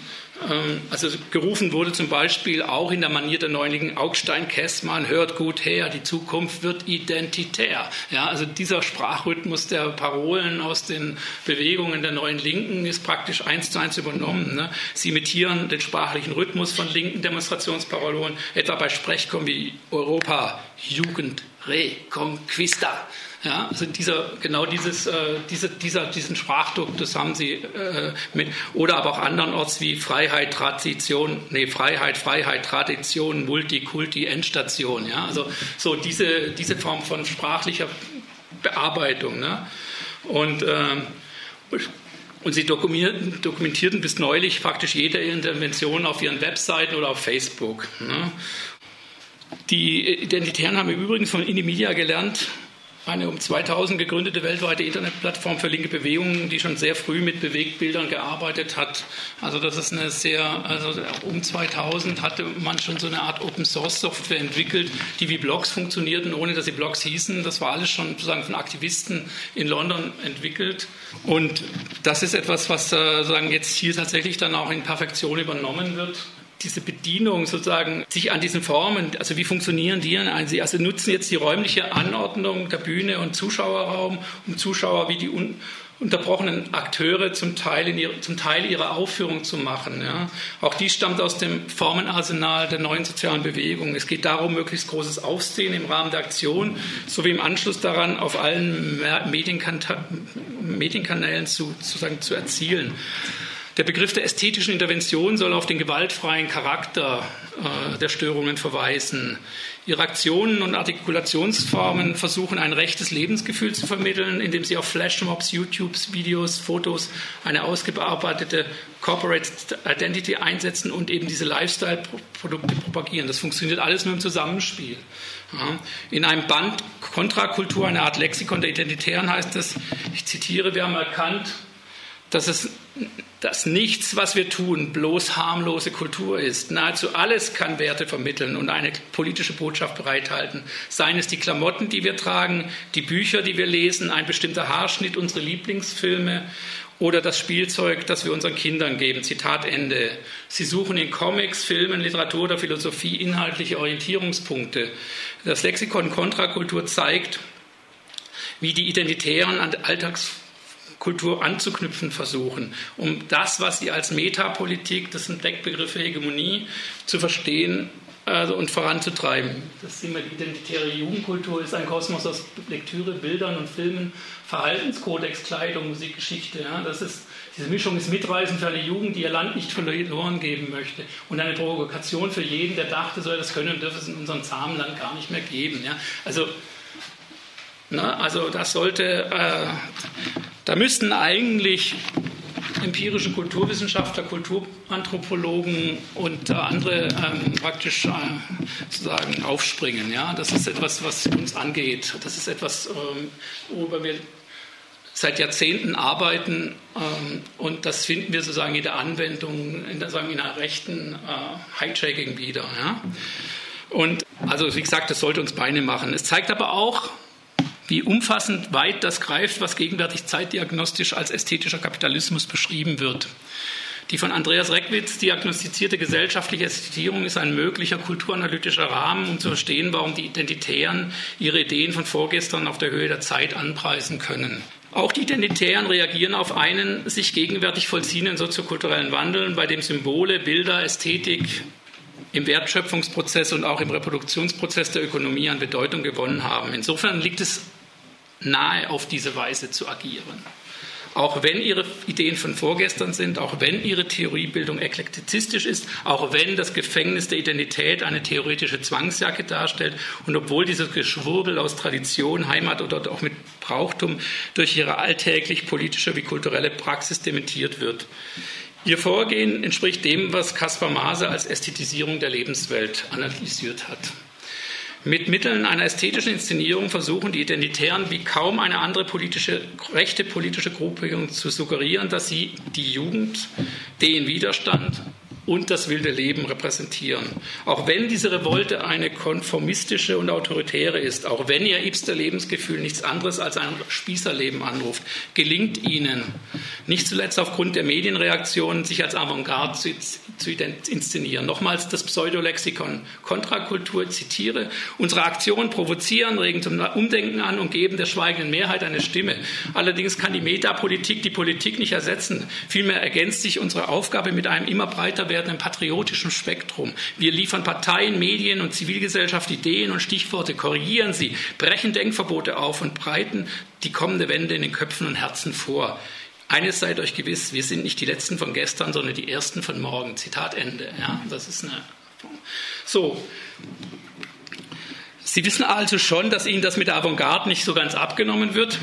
ähm, also gerufen wurde zum Beispiel auch in der Manier der Neunigen Augstein Kessmann, hört gut her, die Zukunft wird identitär. Ja, also dieser Sprachrhythmus der Parolen aus den Bewegungen der neuen Linken ist praktisch eins zu eins übernommen. Ne? Sie imitieren den sprachlichen Rhythmus von linken Demonstrationsparolen, etwa bei Sprechkommen wie Europa, Jugend, Reconquista. Ja, also dieser, genau dieses, äh, diese, dieser, diesen Sprachdruck, das haben sie äh, mit, oder aber auch andernorts wie Freiheit, Tradition, nee, Freiheit, Freiheit, Tradition, Multikulti, Endstation. Ja, also so diese, diese Form von sprachlicher Bearbeitung. Ne? Und, äh, und sie dokumentierten, dokumentierten bis neulich praktisch jede Intervention auf ihren Webseiten oder auf Facebook. Ne? Die Identitären haben im Übrigen von Inimedia gelernt, eine um 2000 gegründete weltweite Internetplattform für linke Bewegungen, die schon sehr früh mit Bewegtbildern gearbeitet hat. Also das ist eine sehr, also um 2000 hatte man schon so eine Art Open Source Software entwickelt, die wie Blogs funktionierten, ohne dass sie Blogs hießen. Das war alles schon sozusagen von Aktivisten in London entwickelt. Und das ist etwas, was äh, sozusagen jetzt hier tatsächlich dann auch in Perfektion übernommen wird diese Bedienung sozusagen sich an diesen Formen, also wie funktionieren die? Sie also nutzen jetzt die räumliche Anordnung der Bühne und Zuschauerraum, um Zuschauer wie die un unterbrochenen Akteure zum Teil, ihre, zum Teil ihre Aufführung zu machen. Ja. Auch die stammt aus dem Formenarsenal der neuen sozialen Bewegung. Es geht darum, möglichst großes Aufsehen im Rahmen der Aktion sowie im Anschluss daran auf allen Medienkan Medienkanälen zu, sozusagen zu erzielen. Der Begriff der ästhetischen Intervention soll auf den gewaltfreien Charakter äh, der Störungen verweisen. Ihre Aktionen und Artikulationsformen versuchen ein rechtes Lebensgefühl zu vermitteln, indem sie auf Flashmobs, YouTubes, Videos, Fotos eine ausgearbeitete Corporate Identity einsetzen und eben diese Lifestyle-Produkte propagieren. Das funktioniert alles nur im Zusammenspiel. Ja. In einem Band Kontrakultur, eine Art Lexikon der Identitären heißt es, ich zitiere, wir haben erkannt, dass es dass nichts, was wir tun, bloß harmlose Kultur ist. Nahezu alles kann Werte vermitteln und eine politische Botschaft bereithalten. Seien es die Klamotten, die wir tragen, die Bücher, die wir lesen, ein bestimmter Haarschnitt, unsere Lieblingsfilme oder das Spielzeug, das wir unseren Kindern geben. Zitat Ende. Sie suchen in Comics, Filmen, Literatur oder Philosophie inhaltliche Orientierungspunkte. Das Lexikon Kontrakultur zeigt, wie die Identitären an Alltags Kultur anzuknüpfen versuchen, um das, was sie als Metapolitik, das sind Deckbegriffe Hegemonie, zu verstehen also, und voranzutreiben. Das sehen wir, die identitäre Jugendkultur ist ein Kosmos aus Lektüre, Bildern und Filmen, Verhaltenskodex, Kleidung, Musikgeschichte. Ja, das ist, diese Mischung ist mitreißend für eine Jugend, die ihr Land nicht verloren geben möchte. Und eine Provokation für jeden, der dachte, so das können und dürfe es in unserem zahmen Land gar nicht mehr geben. Ja. Also Ne? Also das sollte, äh, da müssten eigentlich empirische Kulturwissenschaftler, Kulturanthropologen und äh, andere ähm, praktisch äh, sozusagen aufspringen. Ja? Das ist etwas, was uns angeht. Das ist etwas, ähm, worüber wir seit Jahrzehnten arbeiten ähm, und das finden wir sozusagen in der Anwendung, in der, sagen, in einer rechten äh, Hijacking wieder. Ja? Und also wie gesagt, das sollte uns Beine machen. Es zeigt aber auch, wie umfassend weit das greift, was gegenwärtig zeitdiagnostisch als ästhetischer Kapitalismus beschrieben wird. Die von Andreas Reckwitz diagnostizierte gesellschaftliche Ästhetierung ist ein möglicher kulturanalytischer Rahmen, um zu verstehen, warum die Identitären ihre Ideen von vorgestern auf der Höhe der Zeit anpreisen können. Auch die Identitären reagieren auf einen sich gegenwärtig vollziehenden soziokulturellen Wandel, bei dem Symbole, Bilder, Ästhetik im Wertschöpfungsprozess und auch im Reproduktionsprozess der Ökonomie an Bedeutung gewonnen haben. Insofern liegt es nahe auf diese Weise zu agieren. Auch wenn ihre Ideen von vorgestern sind, auch wenn ihre Theoriebildung eklektizistisch ist, auch wenn das Gefängnis der Identität eine theoretische Zwangsjacke darstellt und obwohl dieses Geschwurbel aus Tradition, Heimat oder auch mit Brauchtum durch ihre alltäglich politische wie kulturelle Praxis dementiert wird. Ihr Vorgehen entspricht dem, was Caspar Maase als Ästhetisierung der Lebenswelt analysiert hat. Mit Mitteln einer ästhetischen Inszenierung versuchen die Identitären wie kaum eine andere politische, rechte politische Gruppierung zu suggerieren, dass sie die Jugend, den Widerstand und das wilde Leben repräsentieren. Auch wenn diese Revolte eine konformistische und autoritäre ist, auch wenn ihr Ibster Lebensgefühl nichts anderes als ein Spießerleben anruft, gelingt ihnen, nicht zuletzt aufgrund der Medienreaktionen, sich als Avantgarde zu, zu inszenieren. Nochmals das Pseudolexikon Kontrakultur zitiere. Unsere Aktionen provozieren, regen zum Umdenken an und geben der schweigenden Mehrheit eine Stimme. Allerdings kann die Metapolitik die Politik nicht ersetzen. Vielmehr ergänzt sich unsere Aufgabe mit einem immer breiter werdenden patriotischen Spektrum. Wir liefern Parteien, Medien und Zivilgesellschaft Ideen und Stichworte, korrigieren sie, brechen Denkverbote auf und breiten die kommende Wende in den Köpfen und Herzen vor. Eines seid euch gewiss, wir sind nicht die Letzten von gestern, sondern die Ersten von morgen. Zitat Ende. Ja, das ist eine. So. Sie wissen also schon, dass Ihnen das mit der Avantgarde nicht so ganz abgenommen wird.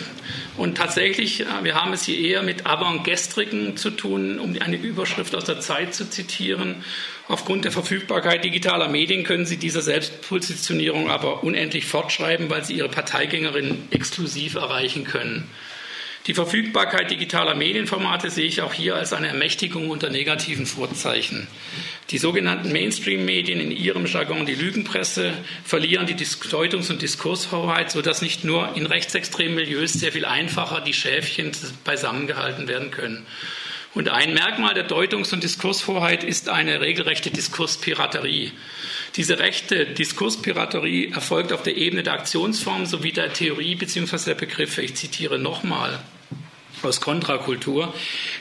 Und tatsächlich, äh, wir haben es hier eher mit Avantgestrigen zu tun, um eine Überschrift aus der Zeit zu zitieren. Aufgrund der Verfügbarkeit digitaler Medien können Sie diese Selbstpositionierung aber unendlich fortschreiben, weil Sie Ihre Parteigängerinnen exklusiv erreichen können. Die Verfügbarkeit digitaler Medienformate sehe ich auch hier als eine Ermächtigung unter negativen Vorzeichen. Die sogenannten Mainstream-Medien, in ihrem Jargon die Lügenpresse, verlieren die Deutungs- und Diskurshoheit, sodass nicht nur in rechtsextremen Milieus sehr viel einfacher die Schäfchen beisammengehalten werden können. Und ein Merkmal der Deutungs- und Diskurshoheit ist eine regelrechte Diskurspiraterie. Diese rechte Diskurspiraterie erfolgt auf der Ebene der Aktionsform sowie der Theorie bzw. der Begriffe. Ich zitiere nochmal aus Kontrakultur.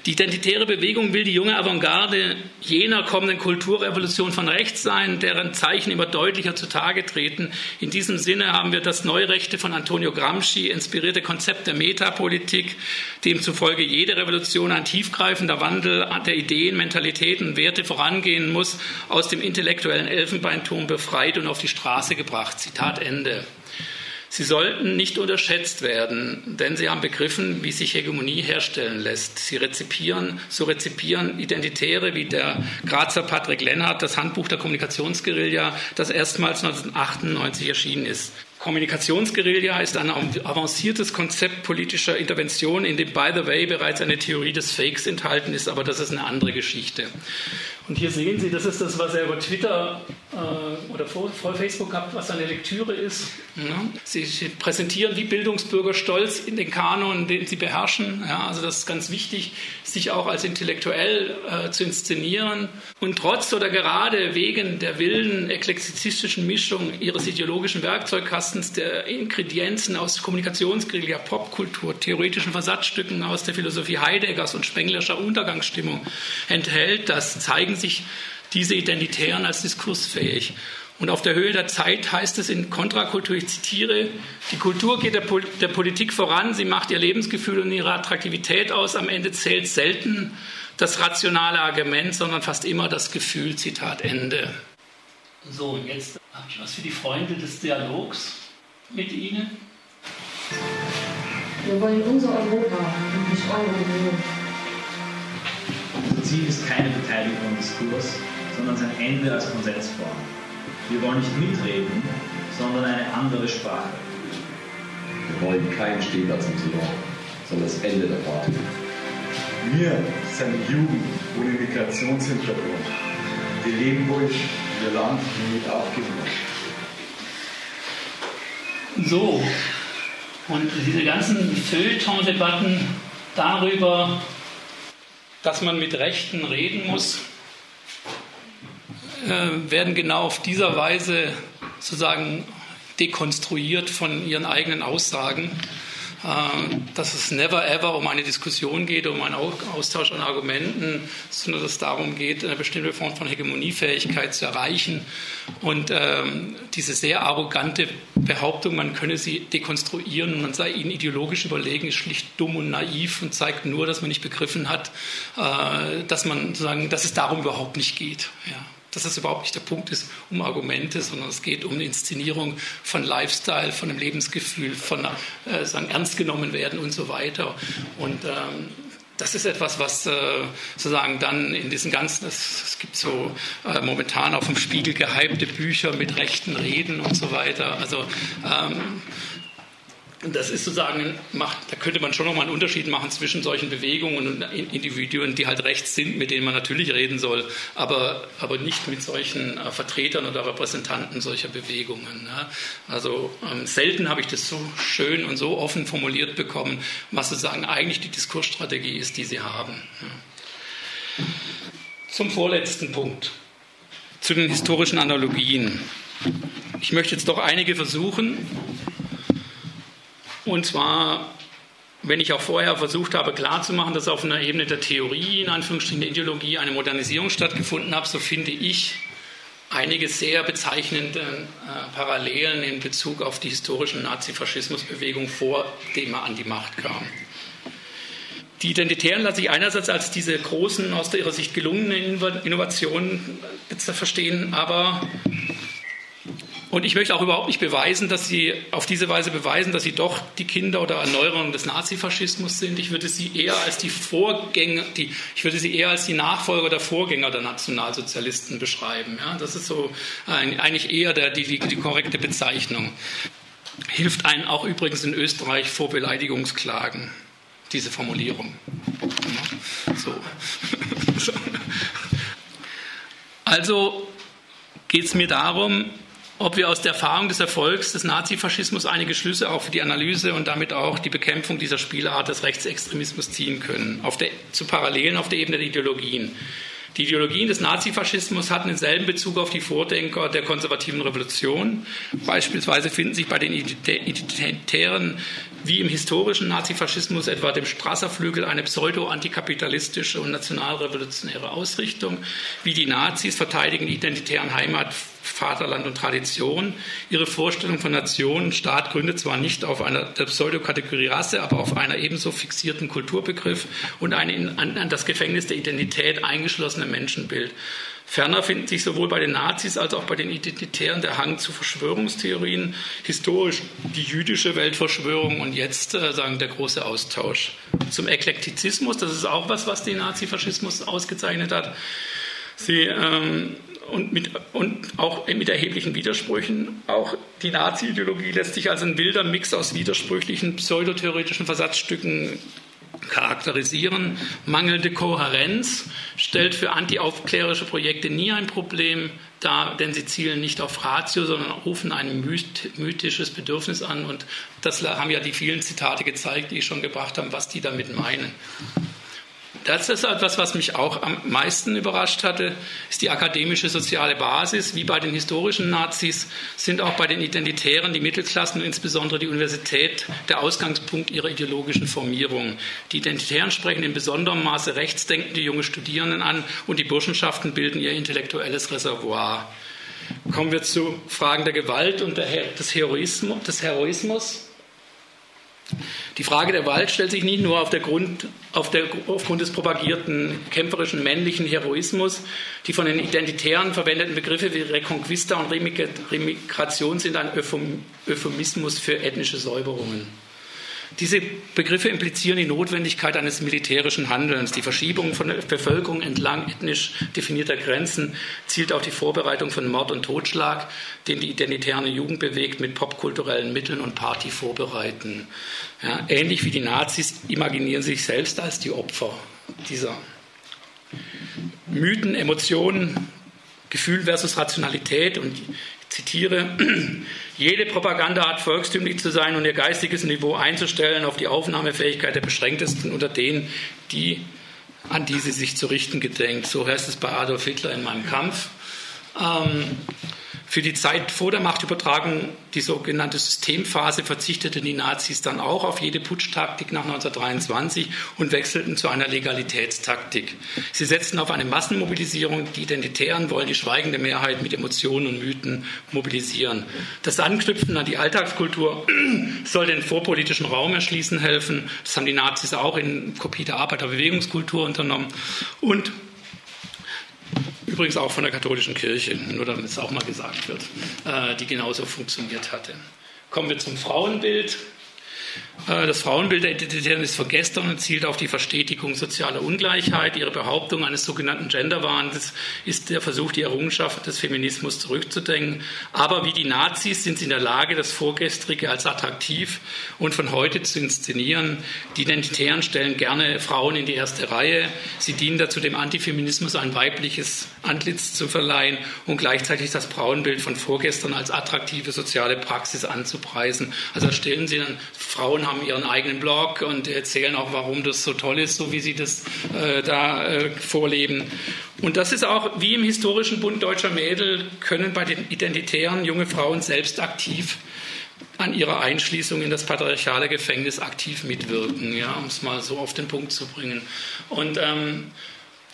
Die identitäre Bewegung will die junge Avantgarde jener kommenden Kulturrevolution von rechts sein, deren Zeichen immer deutlicher zutage treten. In diesem Sinne haben wir das Neurechte von Antonio Gramsci inspirierte Konzept der Metapolitik, demzufolge jede Revolution ein tiefgreifender Wandel der Ideen, Mentalitäten Werte vorangehen muss, aus dem intellektuellen Elfenbeinturm befreit und auf die Straße gebracht. Zitat Ende. Sie sollten nicht unterschätzt werden, denn sie haben begriffen, wie sich Hegemonie herstellen lässt. Sie rezipieren, so rezipieren Identitäre wie der Grazer Patrick Lennart das Handbuch der Kommunikationsguerilla, das erstmals 1998 erschienen ist. Kommunikationsguerilla ist ein avanciertes Konzept politischer Intervention, in dem, by the way, bereits eine Theorie des Fakes enthalten ist, aber das ist eine andere Geschichte. Und hier sehen Sie, das ist das, was er über Twitter äh, oder vor, vor, Facebook hat, was seine Lektüre ist. Ja. Sie, präsentieren wie Bildungsbürger stolz in den Kanon, den Sie beherrschen. Ja, also das ist ganz wichtig, sich auch als intellektuell äh, zu inszenieren. Und trotz oder gerade wegen der wilden eklektizistischen Mischung Ihres ideologischen Werkzeugkastens, der Ingredienzen aus Kommunikationsguerilla, Popkultur, theoretischen Versatzstücken aus der Philosophie Heideggers und Spenglerscher Untergangsstimmung enthält, das zeigen sich diese Identitären als diskursfähig. Und auf der Höhe der Zeit heißt es in Kontrakultur, ich zitiere, die Kultur geht der, Pol der, Politik voran, sie macht ihr Lebensgefühl und ihre Attraktivität aus, am Ende zählt selten das rationale Argument, sondern fast immer das Gefühl, Zitat Ende. So, jetzt habe ich was für die Freunde des Dialogs mit Ihnen. Wir wollen unser Europa und nicht eure Union. Ziel ist keine Beteiligung am Diskurs, sondern sein Ende als Konsensform. Wir wollen nicht mitreden, sondern eine andere Sprache. Wir wollen keinen Stehplatz im Salon, sondern das Ende der Party. Wir sind Jugend ohne Migrationshintergrund. Wir leben ruhig, wir Land mit aufgeben. So, und diese ganzen Feuilleton-Debatten darüber, dass man mit Rechten reden muss, äh, werden genau auf dieser Weise sozusagen dekonstruiert von ihren eigenen Aussagen, dass es never ever um eine Diskussion geht, um einen Austausch an Argumenten, sondern dass es darum geht, eine bestimmte Form von Hegemoniefähigkeit zu erreichen. Und ähm, diese sehr arrogante Behauptung, man könne sie dekonstruieren und man sei ihnen ideologisch überlegen, ist schlicht dumm und naiv und zeigt nur, dass man nicht begriffen hat, äh, dass man dass es darum überhaupt nicht geht. Ja dass das überhaupt nicht der Punkt ist, um Argumente, sondern es geht um eine Inszenierung von Lifestyle, von einem Lebensgefühl, von äh, sagen, ernst genommen werden und so weiter. Und ähm, das ist etwas, was äh, sozusagen dann in diesen ganzen, es, gibt so äh, momentan auf dem Spiegel gehypte Bücher mit rechten Reden und so weiter. Also ähm, das ist sozusagen, macht, da könnte man schon nochmal einen Unterschied machen zwischen solchen Bewegungen und Individuen, die halt rechts sind, mit denen man natürlich reden soll, aber, aber nicht mit solchen äh, Vertretern oder Repräsentanten solcher Bewegungen. Ne? Also ähm, selten habe ich das so schön und so offen formuliert bekommen, was sozusagen eigentlich die Diskursstrategie ist, die sie haben. Ja. Zum vorletzten Punkt, zu den historischen Analogien. Ich möchte jetzt doch einige versuchen, und zwar, wenn ich auch vorher versucht habe klarzumachen, dass auf einer Ebene der Theorie, in Anführungsstrichen der Ideologie, eine Modernisierung stattgefunden hat, so finde ich einige sehr bezeichnende äh, Parallelen in Bezug auf die historische Nazifaschismusbewegung, vor dem er an die Macht kam. Die Identitären lasse ich einerseits als diese großen, aus ihrer Sicht gelungenen Innovationen verstehen, aber Und ich möchte auch überhaupt nicht beweisen, dass sie auf diese Weise beweisen, dass sie doch die Kinder oder Erneuerung des Nazifaschismus sind. Ich würde sie eher als die Vorgänger, die, ich würde sie eher als die Nachfolger der Vorgänger der Nationalsozialisten beschreiben. Ja, das ist so ein, eigentlich eher der, die, die, die korrekte Bezeichnung. Hilft einen auch übrigens in Österreich vor Beleidigungsklagen, diese Formulierung. So. Also geht es mir darum, ob wir aus der Erfahrung des Erfolgs des Nazifaschismus einige Schlüsse auch für die Analyse und damit auch die Bekämpfung dieser Spielart des Rechtsextremismus ziehen können, auf der, zu Parallelen auf der Ebene der Ideologien. Die Ideologien des Nazifaschismus hatten denselben Bezug auf die Vordenker der konservativen Revolution. Beispielsweise finden sich bei den Identitären wie im historischen Nazifaschismus, etwa dem Strasserflügel, eine pseudo-antikapitalistische und nationalrevolutionäre Ausrichtung. Wie die Nazis verteidigen die identitären Heimat, Vaterland und Tradition. Ihre Vorstellung von Nation und Staat gründet zwar nicht auf einer der Pseudokategorie Rasse, aber auf einer ebenso fixierten Kulturbegriff und ein in, an, das Gefängnis der Identität eingeschlossene Menschenbild. Ferner findet sich sowohl bei den Nazis als auch bei den Identitären der Hang zu Verschwörungstheorien, historisch die jüdische Weltverschwörung und jetzt äh, sagen der große Austausch. Zum Eklektizismus, das ist auch was, was den Nazifaschismus ausgezeichnet hat. Sie ähm, und, mit, und auch mit erheblichen Widersprüchen. Auch die Nazi-Ideologie lässt sich als ein wilder Mix aus widersprüchlichen pseudotheoretischen Versatzstücken charakterisieren. Mangelnde Kohärenz stellt für antiaufklärische Projekte nie ein Problem dar, denn sie zielen nicht auf Ratio, sondern rufen ein mythisches Bedürfnis an. Und das haben ja die vielen Zitate gezeigt, die ich schon gebracht habe, was die damit meinen. Das ist etwas, was mich auch am meisten überrascht hatte, ist die akademische soziale Basis. Wie bei den historischen Nazis sind auch bei den Identitären die Mittelklassen und insbesondere die Universität der Ausgangspunkt ihrer ideologischen Formierung. Die Identitären sprechen in besonderem Maße rechtsdenkende junge Studierenden an und die Burschenschaften bilden ihr intellektuelles Reservoir. Kommen wir zu Fragen der Gewalt und des Heroismus. Die Frage der Gewalt stellt sich nicht nur auf der Grund, auf der, aufgrund des propagierten kämpferischen männlichen Heroismus. Die von den Identitären verwendeten Begriffe wie Reconquista und Remigration sind ein Euphemismus für ethnische Säuberungen. Diese Begriffe implizieren die Notwendigkeit eines militärischen Handelns. Die Verschiebung von der Bevölkerung entlang ethnisch definierter Grenzen zielt auf die Vorbereitung von Mord und Totschlag, den die identitäre Jugend bewegt, mit popkulturellen Mitteln und Party vorbereiten. Ja, ähnlich wie die Nazis imaginieren sich selbst als die Opfer dieser Mythen, Emotionen, Gefühl versus Rationalität und zitiere, jede Propaganda hat volkstümlich zu sein und ihr geistiges Niveau einzustellen auf die Aufnahmefähigkeit der Beschränktesten unter denen, die, an die sie sich zu richten gedenkt. So heißt es bei Adolf Hitler in meinem Kampf. Ähm, für die Zeit vor der Machtübertragung, die sogenannte Systemphase, verzichteten die Nazis dann auch auf jede Putschtaktik nach 1923 und wechselten zu einer Legalitätstaktik. Sie setzten auf eine Massenmobilisierung. Die Identitären wollen die schweigende Mehrheit mit Emotionen und Mythen mobilisieren. Das Anknüpfen an die Alltagskultur soll den vorpolitischen Raum erschließen helfen. Das haben die Nazis auch in Kopie der Arbeiterbewegungskultur unternommen. Und Übrigens auch von der katholischen Kirche, nur damit es auch mal gesagt wird, äh, die genauso funktioniert hatte. Kommen wir zum Frauenbild. Äh, das Frauenbild der Identitären ist von gestern und zielt auf die Verstetigung sozialer Ungleichheit. Ihre Behauptung eines sogenannten Genderwahns ist der Versuch, die Errungenschaft des Feminismus zurückzudenken. Aber wie die Nazis sind sie in der Lage, das Vorgestrige als attraktiv und von heute zu inszenieren. Die Identitären stellen gerne Frauen in die erste Reihe. Sie dienen dazu, dem Antifeminismus ein weibliches Antlitz zu verleihen und gleichzeitig das Frauenbild von vorgestern als attraktive soziale Praxis anzupreisen. Also stellen sie dann Frauen haben ihren eigenen Blog und erzählen auch, warum das so toll ist, so wie sie das äh, da äh, vorleben. Und das ist auch wie im historischen Bund deutscher Mädel, können bei den Identitären junge Frauen selbst aktiv an ihrer Einschließung in das patriarchale Gefängnis aktiv mitwirken, ja, um es mal so auf den Punkt zu bringen. Und ähm,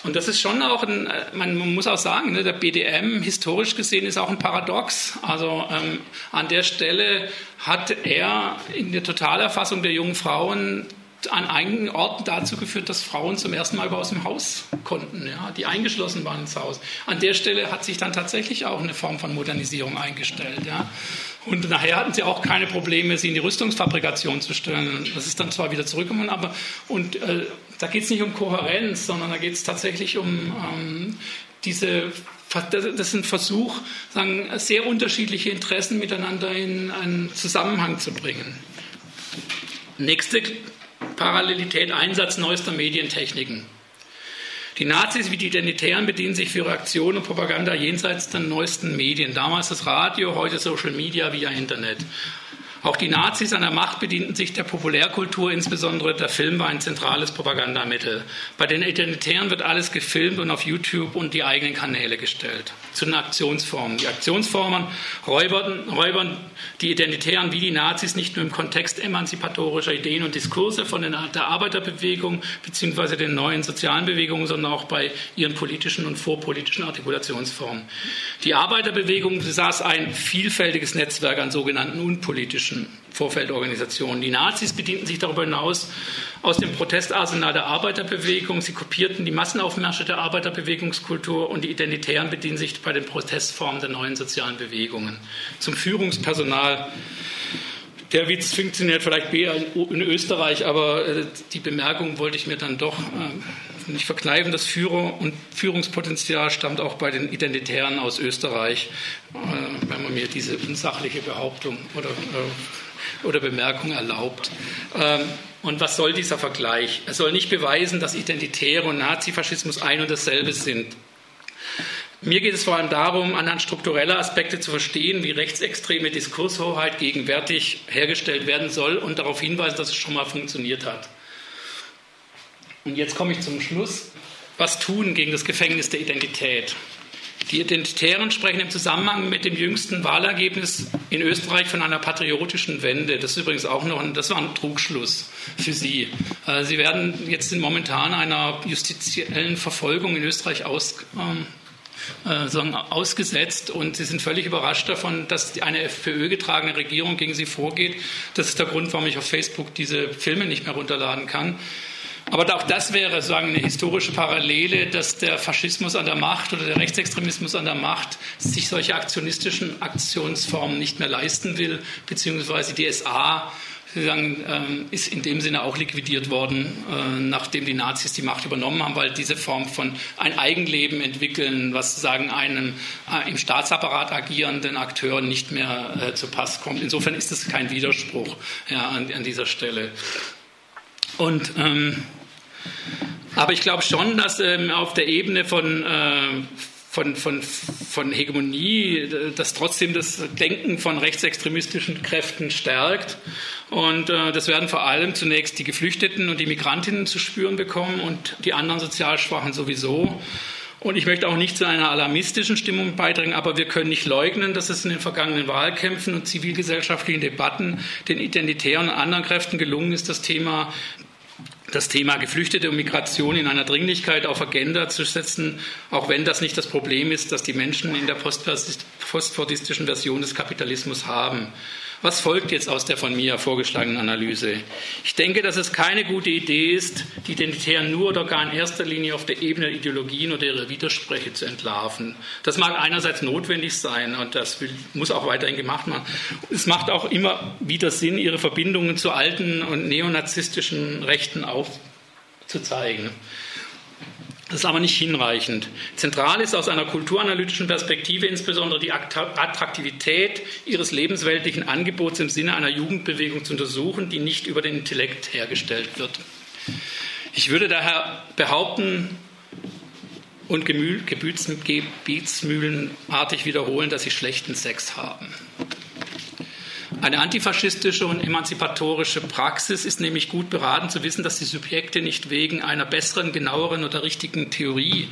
und das ist schon auch ein, äh, man muss auch sagen, ne, der BDM historisch gesehen ist auch ein Paradox. Also ähm, an der Stelle hat er in der Totalerfassung der jungen Frauen an einigen Orten dazu geführt, dass Frauen zum ersten Mal aus dem Haus konnten, ja, die eingeschlossen waren ins Haus. An der Stelle hat sich dann tatsächlich auch eine Form von Modernisierung eingestellt. Ja. Und nachher hatten sie auch keine Probleme, sie in die Rüstungsfabrikation zu stellen. Das ist dann zwar wieder zurückgekommen, aber und äh, da geht es nicht um Kohärenz, sondern da geht es tatsächlich um ähm, diese das ist ein Versuch, sagen, sehr unterschiedliche Interessen miteinander in einen Zusammenhang zu bringen. Nächste Parallelität, Einsatz neuester Medientechniken. Die Nazis wie die Identitären bedienen sich für ihre Aktion und Propaganda jenseits der neuesten Medien. Damals das Radio, heute Social Media via Internet. Auch die Nazis an der Macht bedienten sich der Populärkultur, insbesondere der Film war ein zentrales Propagandamittel. Bei den Identitären wird alles gefilmt und auf YouTube und die eigenen Kanäle gestellt. Zu den Aktionsformen. Die Aktionsformen räubern, räubern die Identitären wie die Nazis nicht nur im Kontext emanzipatorischer Ideen und Diskurse von der Arbeiterbewegung bzw. den neuen sozialen Bewegungen, sondern auch bei ihren politischen und vorpolitischen Artikulationsformen. Die Arbeiterbewegung besaß ein vielfältiges Netzwerk an sogenannten unpolitischen politischen Vorfeldorganisationen. Die Nazis bedienten sich darüber hinaus aus dem Protestarsenal der Arbeiterbewegung. Sie kopierten die Massenaufmärsche der Arbeiterbewegungskultur und die Identitären bedienen sich bei den Protestformen der neuen sozialen Bewegungen. Zum Führungspersonal. Der Witz funktioniert vielleicht in Österreich, aber äh, die Bemerkung wollte ich mir dann doch äh, nicht verkneifen. Das Führer- und Führungspotenzial stammt auch bei den Identitären aus Österreich, äh, wenn man mir diese unsachliche Behauptung oder, oder Bemerkung erlaubt. Ähm, und was soll dieser Vergleich? Er soll nicht beweisen, dass Identitäre und Nazifaschismus ein und dasselbe sind. Mir geht es vor allem darum, anhand struktureller Aspekte zu verstehen, wie rechtsextreme Diskurshoheit gegenwärtig hergestellt werden soll und darauf hinweisen, dass es schon mal funktioniert hat. Und jetzt komme ich zum Schluss. Was tun gegen das Gefängnis der Identität? Die Identitären sprechen im Zusammenhang mit dem jüngsten Wahlergebnis in Österreich von einer patriotischen Wende. Das ist übrigens auch noch ein, das war ein Trugschluss für Sie. Äh, Sie werden jetzt momentan einer justiziellen Verfolgung in Österreich aus, ähm, äh, ausgesetzt und sie sind völlig überrascht davon, dass eine FPÖ getragene Regierung gegen sie vorgeht. Das ist der Grund, warum ich auf Facebook diese Filme nicht mehr runterladen kann. Aber auch das wäre sagen, eine historische Parallele, dass der Faschismus an der Macht oder der Rechtsextremismus an der Macht sich solche aktionistischen Aktionsformen nicht mehr leisten will, beziehungsweise die SA sagen, ähm, ist in dem Sinne auch liquidiert worden, äh, nachdem die Nazis die Macht übernommen haben, weil diese Form von ein Eigenleben entwickeln, was sagen einem äh, im Staatsapparat agierenden Akteur nicht mehr äh, zu Pass kommt. Insofern ist es kein Widerspruch ja, an, an dieser Stelle. Und ähm, aber ich glaube schon, dass ähm, auf der Ebene von äh, von, von, von Hegemonie, das trotzdem das Denken von rechtsextremistischen Kräften stärkt. Und äh, das werden vor allem zunächst die Geflüchteten und die Migrantinnen zu spüren bekommen und die anderen Sozialschwachen sowieso. Und ich möchte auch nicht zu einer alarmistischen Stimmung beitragen, aber wir können nicht leugnen, dass es in den vergangenen Wahlkämpfen und zivilgesellschaftlichen Debatten den identitären und anderen Kräften gelungen ist, das Thema das Thema Geflüchtete und Migration in einer Dringlichkeit auf Agenda zu setzen, auch wenn das nicht das Problem ist, das die Menschen in der postfordistischen Version des Kapitalismus haben. Was folgt jetzt aus der von mir vorgeschlagenen Analyse? Ich denke, dass es keine gute Idee ist, die Identitären nur oder gar in erster Linie auf der Ebene der Ideologien oder ihrer Widersprüche zu entlarven. Das mag einerseits notwendig sein und das will, muss auch weiterhin gemacht werden. Es macht auch immer wieder Sinn, ihre Verbindungen zu alten und neonazistischen Rechten aufzuzeigen. Das ist aber nicht hinreichend. Zentral ist aus einer kulturanalytischen Perspektive insbesondere die Attraktivität ihres lebensweltlichen Angebots im Sinne einer Jugendbewegung zu untersuchen, die nicht über den Intellekt hergestellt wird. Ich würde daher behaupten und gebetsmühlenartig wiederholen, dass sie schlechten Sex haben. Eine antifaschistische und emanzipatorische Praxis ist nämlich gut beraten zu wissen, dass die Subjekte nicht wegen einer besseren, genaueren oder richtigen Theorie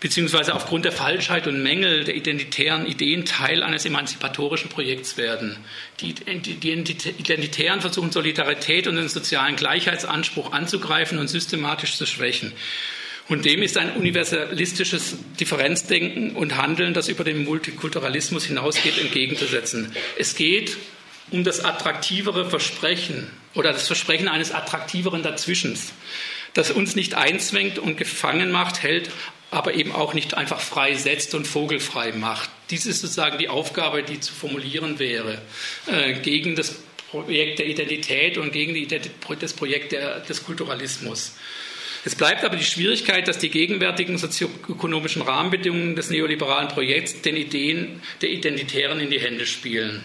beziehungsweise aufgrund der Falschheit und Mängel der identitären Ideen Teil eines emanzipatorischen Projekts werden. Die, Identitären versuchen Solidarität und den sozialen Gleichheitsanspruch anzugreifen und systematisch zu schwächen. Und dem ist ein universalistisches Differenzdenken und Handeln, das über den Multikulturalismus hinausgeht, entgegenzusetzen. Es geht um das attraktivere Versprechen oder das Versprechen eines attraktiveren Dazwischens, das uns nicht einzwängt und gefangen macht, hält, aber eben auch nicht einfach frei setzt und vogelfrei macht. Dies ist sozusagen die Aufgabe, die zu formulieren wäre, äh, gegen das Projekt der Identität und gegen das Projekt der, des Kulturalismus. Es bleibt aber die Schwierigkeit, dass die gegenwärtigen sozioökonomischen Rahmenbedingungen des neoliberalen Projekts den Ideen der Identitären in die Hände spielen.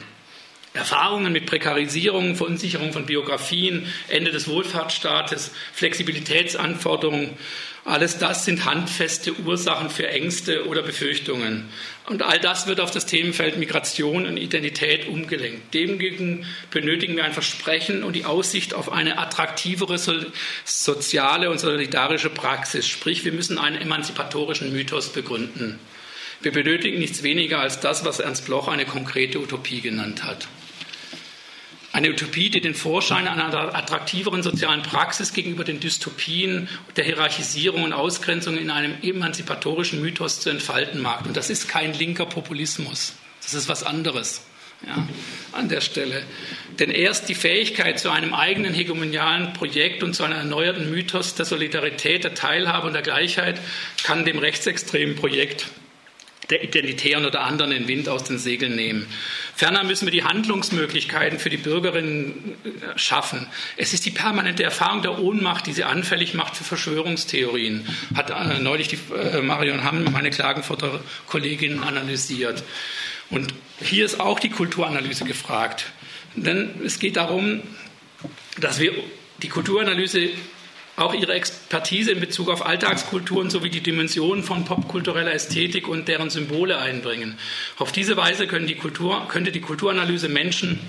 Erfahrungen mit Prekarisierung, Verunsicherung von Biografien, Ende des Wohlfahrtsstaates, Flexibilitätsanforderungen, alles das sind handfeste Ursachen für Ängste oder Befürchtungen. Und all das wird auf das Themenfeld Migration und Identität umgelenkt. Demgegen benötigen wir ein Versprechen und die Aussicht auf eine attraktivere soziale und solidarische Praxis. Sprich, wir müssen einen emanzipatorischen Mythos begründen. Wir benötigen nichts weniger als das, was Ernst Bloch eine konkrete Utopie genannt hat. Eine Utopie, die den Vorschein einer attraktiveren sozialen Praxis gegenüber den Dystopien der Hierarchisierung und Ausgrenzung in einem emanzipatorischen Mythos zu entfalten mag. Und das ist kein linker Populismus. Das ist was anderes. Ja, an der Stelle. Denn erst die Fähigkeit zu einem eigenen hegemonialen Projekt und zu einem erneuerten Mythos der Solidarität, der Teilhabe und der Gleichheit kann dem rechtsextremen Projekt der Identitären oder anderen den Wind aus den Segeln nehmen. Ferner müssen wir die Handlungsmöglichkeiten für die Bürgerinnen äh, schaffen. Es ist die permanente Erfahrung der Ohnmacht, die sie anfällig macht für Verschwörungstheorien, hat äh, neulich die äh, Marion Hamm, meine Klagenfurter Kollegin, analysiert. Und hier ist auch die Kulturanalyse gefragt. Denn es geht darum, dass wir die Kulturanalyse auch ihre Expertise in Bezug auf Alltagskulturen sowie die Dimensionen von popkultureller Ästhetik und deren Symbole einbringen. Auf diese Weise die Kultur, könnte die Kulturanalyse Menschen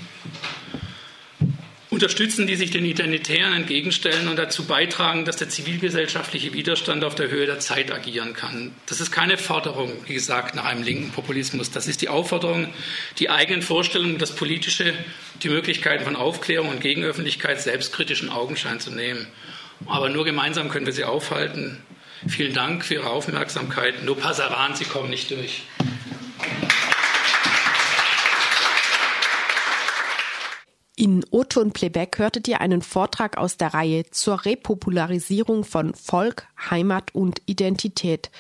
unterstützen, die sich den Identitären entgegenstellen und dazu beitragen, dass der zivilgesellschaftliche Widerstand auf der Höhe der Zeit agieren kann. Das ist keine Forderung, wie gesagt, nach einem linken Populismus. Das ist die Aufforderung, die eigenen Vorstellungen, das Politische, die Möglichkeiten von Aufklärung und Gegenöffentlichkeit selbstkritischen Augenschein zu nehmen. Aber nur gemeinsam können wir sie aufhalten. Vielen Dank für Ihre Aufmerksamkeit. Nur Passaran, Sie kommen nicht durch. In Otto und Plebeck hörtet ihr einen Vortrag aus der Reihe zur Repopularisierung von Volk, Heimat und Identität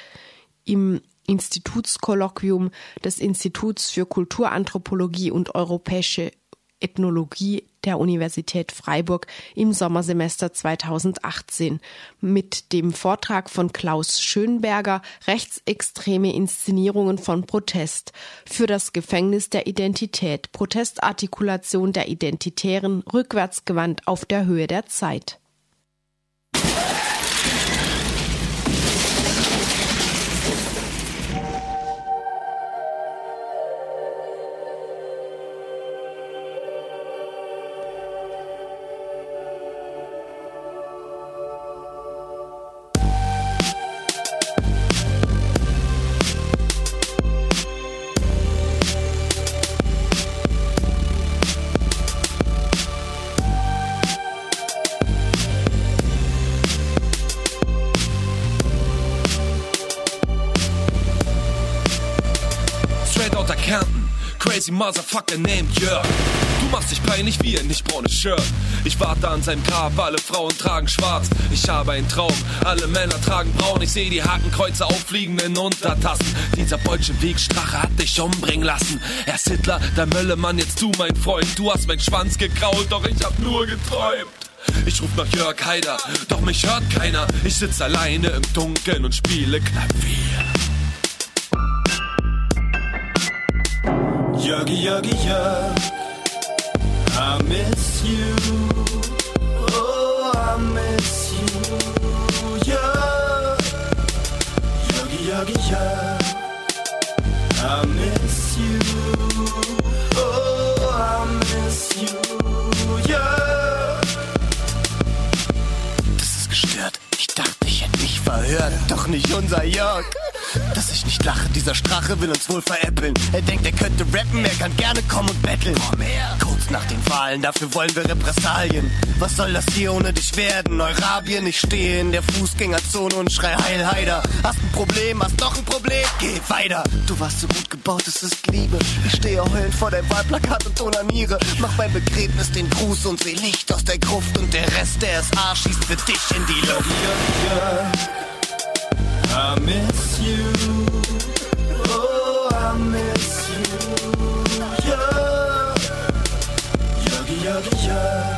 im Institutskolloquium des Instituts für Kulturanthropologie und europäische Ethnologie der Universität Freiburg im Sommersemester 2018 mit dem Vortrag von Klaus Schönberger Rechtsextreme Inszenierungen von Protest. Für das Gefängnis der Identität. Protestartikulation der Identitären. Rückwärtsgewandt auf der Höhe der Zeit. Motherfucker named Jörg. Du machst dich peinlich wie ein nicht braunes Shirt. Ich warte an seinem Grab, alle Frauen tragen schwarz. Ich habe einen Traum, alle Männer tragen braun. Ich sehe die Hakenkreuze auffliegenden Untertassen. Dieser Bolschewiksstrache hat dich umbringen lassen. Er ist Hitler, der Möllemann, jetzt du mein Freund. Du hast meinen Schwanz gekrault, doch ich hab nur geträumt. Ich ruf nach Jörg Haider, doch mich hört keiner. Ich sitz alleine im Dunkeln und spiele Klavier. Jörgi, Jörgi, Jörg, I miss you. Oh, I miss you. Jörg, Jörgi, Jörgi, Jörg, I miss you. Oh, I miss you. Jörg. Das ist gestört. Ich dachte, ich hätte mich verhört. Doch nicht unser Jörg. Dass ich nicht lache. Dieser Strache will uns wohl veräppeln. Er denkt, er könnte rappen, er kann gerne kommen und betteln. Komm her. Kurz nach den Wahlen, dafür wollen wir Repressalien. Was soll das hier ohne dich werden? Eurabien, ich stehe in der Fußgängerzone und schrei Heil Heider. Hast ein Problem, hast doch ein Problem? Geh weiter. Du warst so gut gebaut, es ist Liebe. Ich stehe heulend vor deinem Wahlplakat und onaniere. Mach beim Begräbnis den Gruß und seh Licht aus der Gruft und der Rest der SA schießt für dich in die Luft. I miss you. Oh, I miss you. Yeah. Yeah.